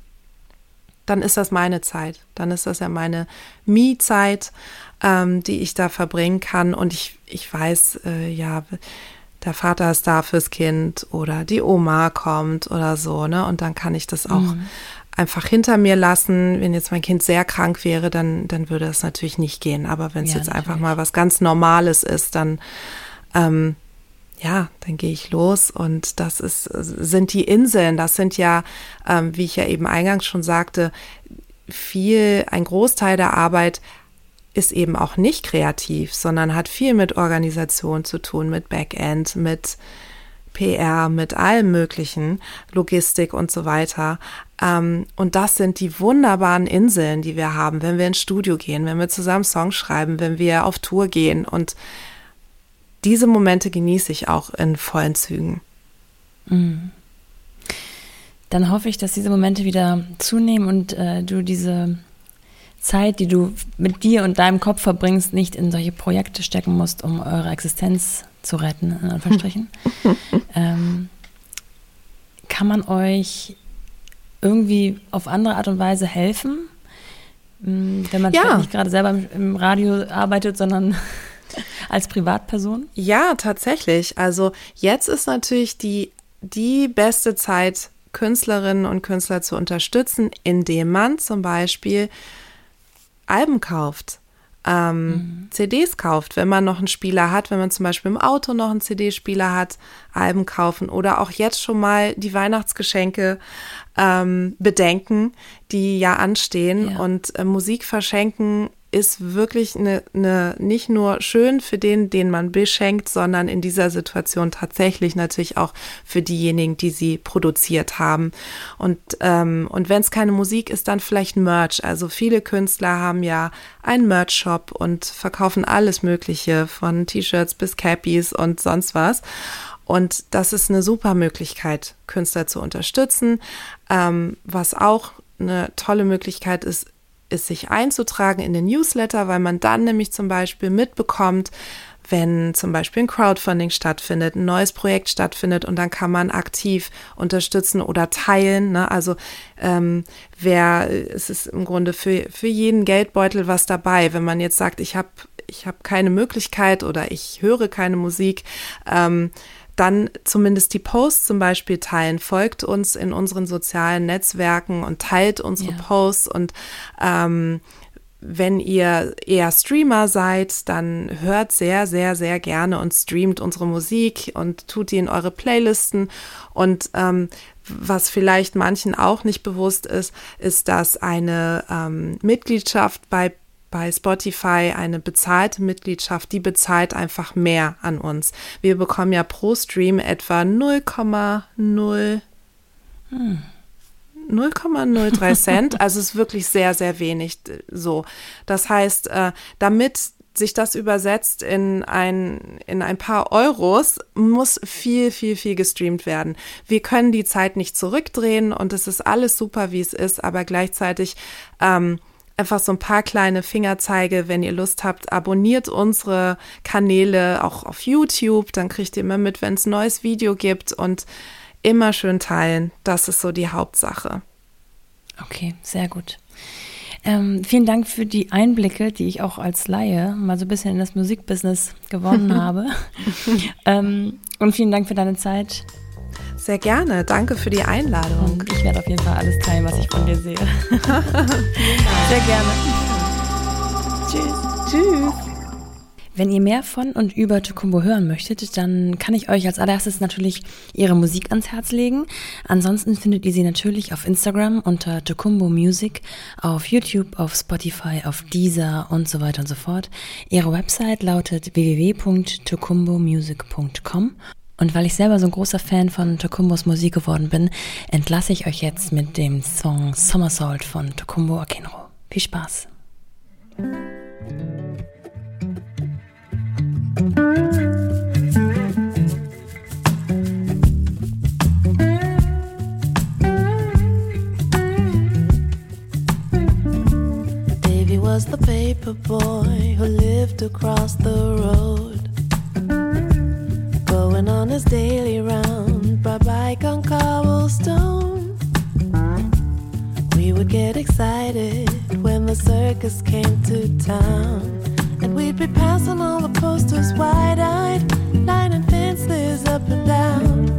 dann ist das meine Zeit. Dann ist das ja meine Me-Zeit, ähm, die ich da verbringen kann. Und ich, ich weiß, äh, ja, der Vater ist da fürs Kind oder die Oma kommt oder so, ne? Und dann kann ich das auch mhm. einfach hinter mir lassen. Wenn jetzt mein Kind sehr krank wäre, dann, dann würde das natürlich nicht gehen. Aber wenn es ja, jetzt natürlich. einfach mal was ganz Normales ist, dann ähm, ja, dann gehe ich los. Und das ist, sind die Inseln, das sind ja, ähm, wie ich ja eben eingangs schon sagte, viel, ein Großteil der Arbeit ist eben auch nicht kreativ, sondern hat viel mit Organisation zu tun, mit Backend, mit PR, mit allem Möglichen, Logistik und so weiter. Ähm, und das sind die wunderbaren Inseln, die wir haben, wenn wir ins Studio gehen, wenn wir zusammen Songs schreiben, wenn wir auf Tour gehen und diese Momente genieße ich auch in vollen Zügen. Mhm. Dann hoffe ich, dass diese Momente wieder zunehmen und äh, du diese Zeit, die du mit dir und deinem Kopf verbringst, nicht in solche Projekte stecken musst, um eure Existenz zu retten, in Anführungsstrichen. ähm, kann man euch irgendwie auf andere Art und Weise helfen? Hm, wenn man ja. nicht gerade selber im Radio arbeitet, sondern als Privatperson? Ja, tatsächlich. Also jetzt ist natürlich die, die beste Zeit, Künstlerinnen und Künstler zu unterstützen, indem man zum Beispiel Alben kauft. Ähm, mhm. CDs kauft, wenn man noch einen Spieler hat, wenn man zum Beispiel im Auto noch einen CD-Spieler hat, Alben kaufen oder auch jetzt schon mal die Weihnachtsgeschenke ähm, bedenken, die ja anstehen ja. und äh, Musik verschenken ist wirklich eine, eine, nicht nur schön für den, den man beschenkt, sondern in dieser Situation tatsächlich natürlich auch für diejenigen, die sie produziert haben. Und, ähm, und wenn es keine Musik ist, dann vielleicht Merch. Also viele Künstler haben ja einen Merch-Shop und verkaufen alles Mögliche von T-Shirts bis Cappies und sonst was. Und das ist eine super Möglichkeit, Künstler zu unterstützen. Ähm, was auch eine tolle Möglichkeit ist, ist, sich einzutragen in den Newsletter, weil man dann nämlich zum Beispiel mitbekommt, wenn zum Beispiel ein Crowdfunding stattfindet, ein neues Projekt stattfindet und dann kann man aktiv unterstützen oder teilen. Ne? Also ähm, wer, es ist im Grunde für, für jeden Geldbeutel was dabei. Wenn man jetzt sagt, ich habe ich hab keine Möglichkeit oder ich höre keine Musik, ähm, dann zumindest die Posts zum Beispiel teilen. Folgt uns in unseren sozialen Netzwerken und teilt unsere ja. Posts und ähm, wenn ihr eher Streamer seid, dann hört sehr, sehr, sehr gerne und streamt unsere Musik und tut die in eure Playlisten. Und ähm, was vielleicht manchen auch nicht bewusst ist, ist, dass eine ähm, Mitgliedschaft bei bei Spotify eine bezahlte Mitgliedschaft, die bezahlt einfach mehr an uns. Wir bekommen ja pro Stream etwa 0,0 hm. 0,03 Cent, also ist wirklich sehr, sehr wenig so. Das heißt, äh, damit sich das übersetzt in ein, in ein paar Euros, muss viel, viel, viel gestreamt werden. Wir können die Zeit nicht zurückdrehen und es ist alles super, wie es ist, aber gleichzeitig ähm, einfach so ein paar kleine Fingerzeige, wenn ihr Lust habt, abonniert unsere Kanäle auch auf YouTube, dann kriegt ihr immer mit, wenn es ein neues Video gibt und immer schön teilen. Das ist so die Hauptsache. Okay, sehr gut. Ähm, vielen Dank für die Einblicke, die ich auch als Laie mal so ein bisschen in das Musikbusiness gewonnen habe. ähm, und vielen Dank für deine Zeit. Sehr gerne. Danke für die Einladung. Ich werde auf jeden Fall alles teilen, was ich von dir sehe. Sehr gerne. Tschüss. Tschüss. Wenn ihr mehr von und über Tokumbo hören möchtet, dann kann ich euch als allererstes natürlich ihre Musik ans Herz legen. Ansonsten findet ihr sie natürlich auf Instagram unter Tokumbo Music, auf YouTube, auf Spotify, auf Deezer und so weiter und so fort. Ihre Website lautet www.tokumbomusic.com und weil ich selber so ein großer Fan von Tokumbos Musik geworden bin, entlasse ich euch jetzt mit dem Song Somersault von Tokumbo Akinro. Viel Spaß! Davy was the paper boy who lived across the road. Going on his daily round by bike on cobblestone. We would get excited when the circus came to town. And we'd be passing all the posters wide eyed, lining fences up and down.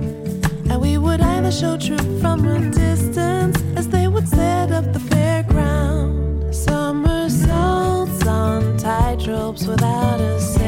And we would either show truth from a distance as they would set up the fairground. Somersaults on tight ropes without a safety.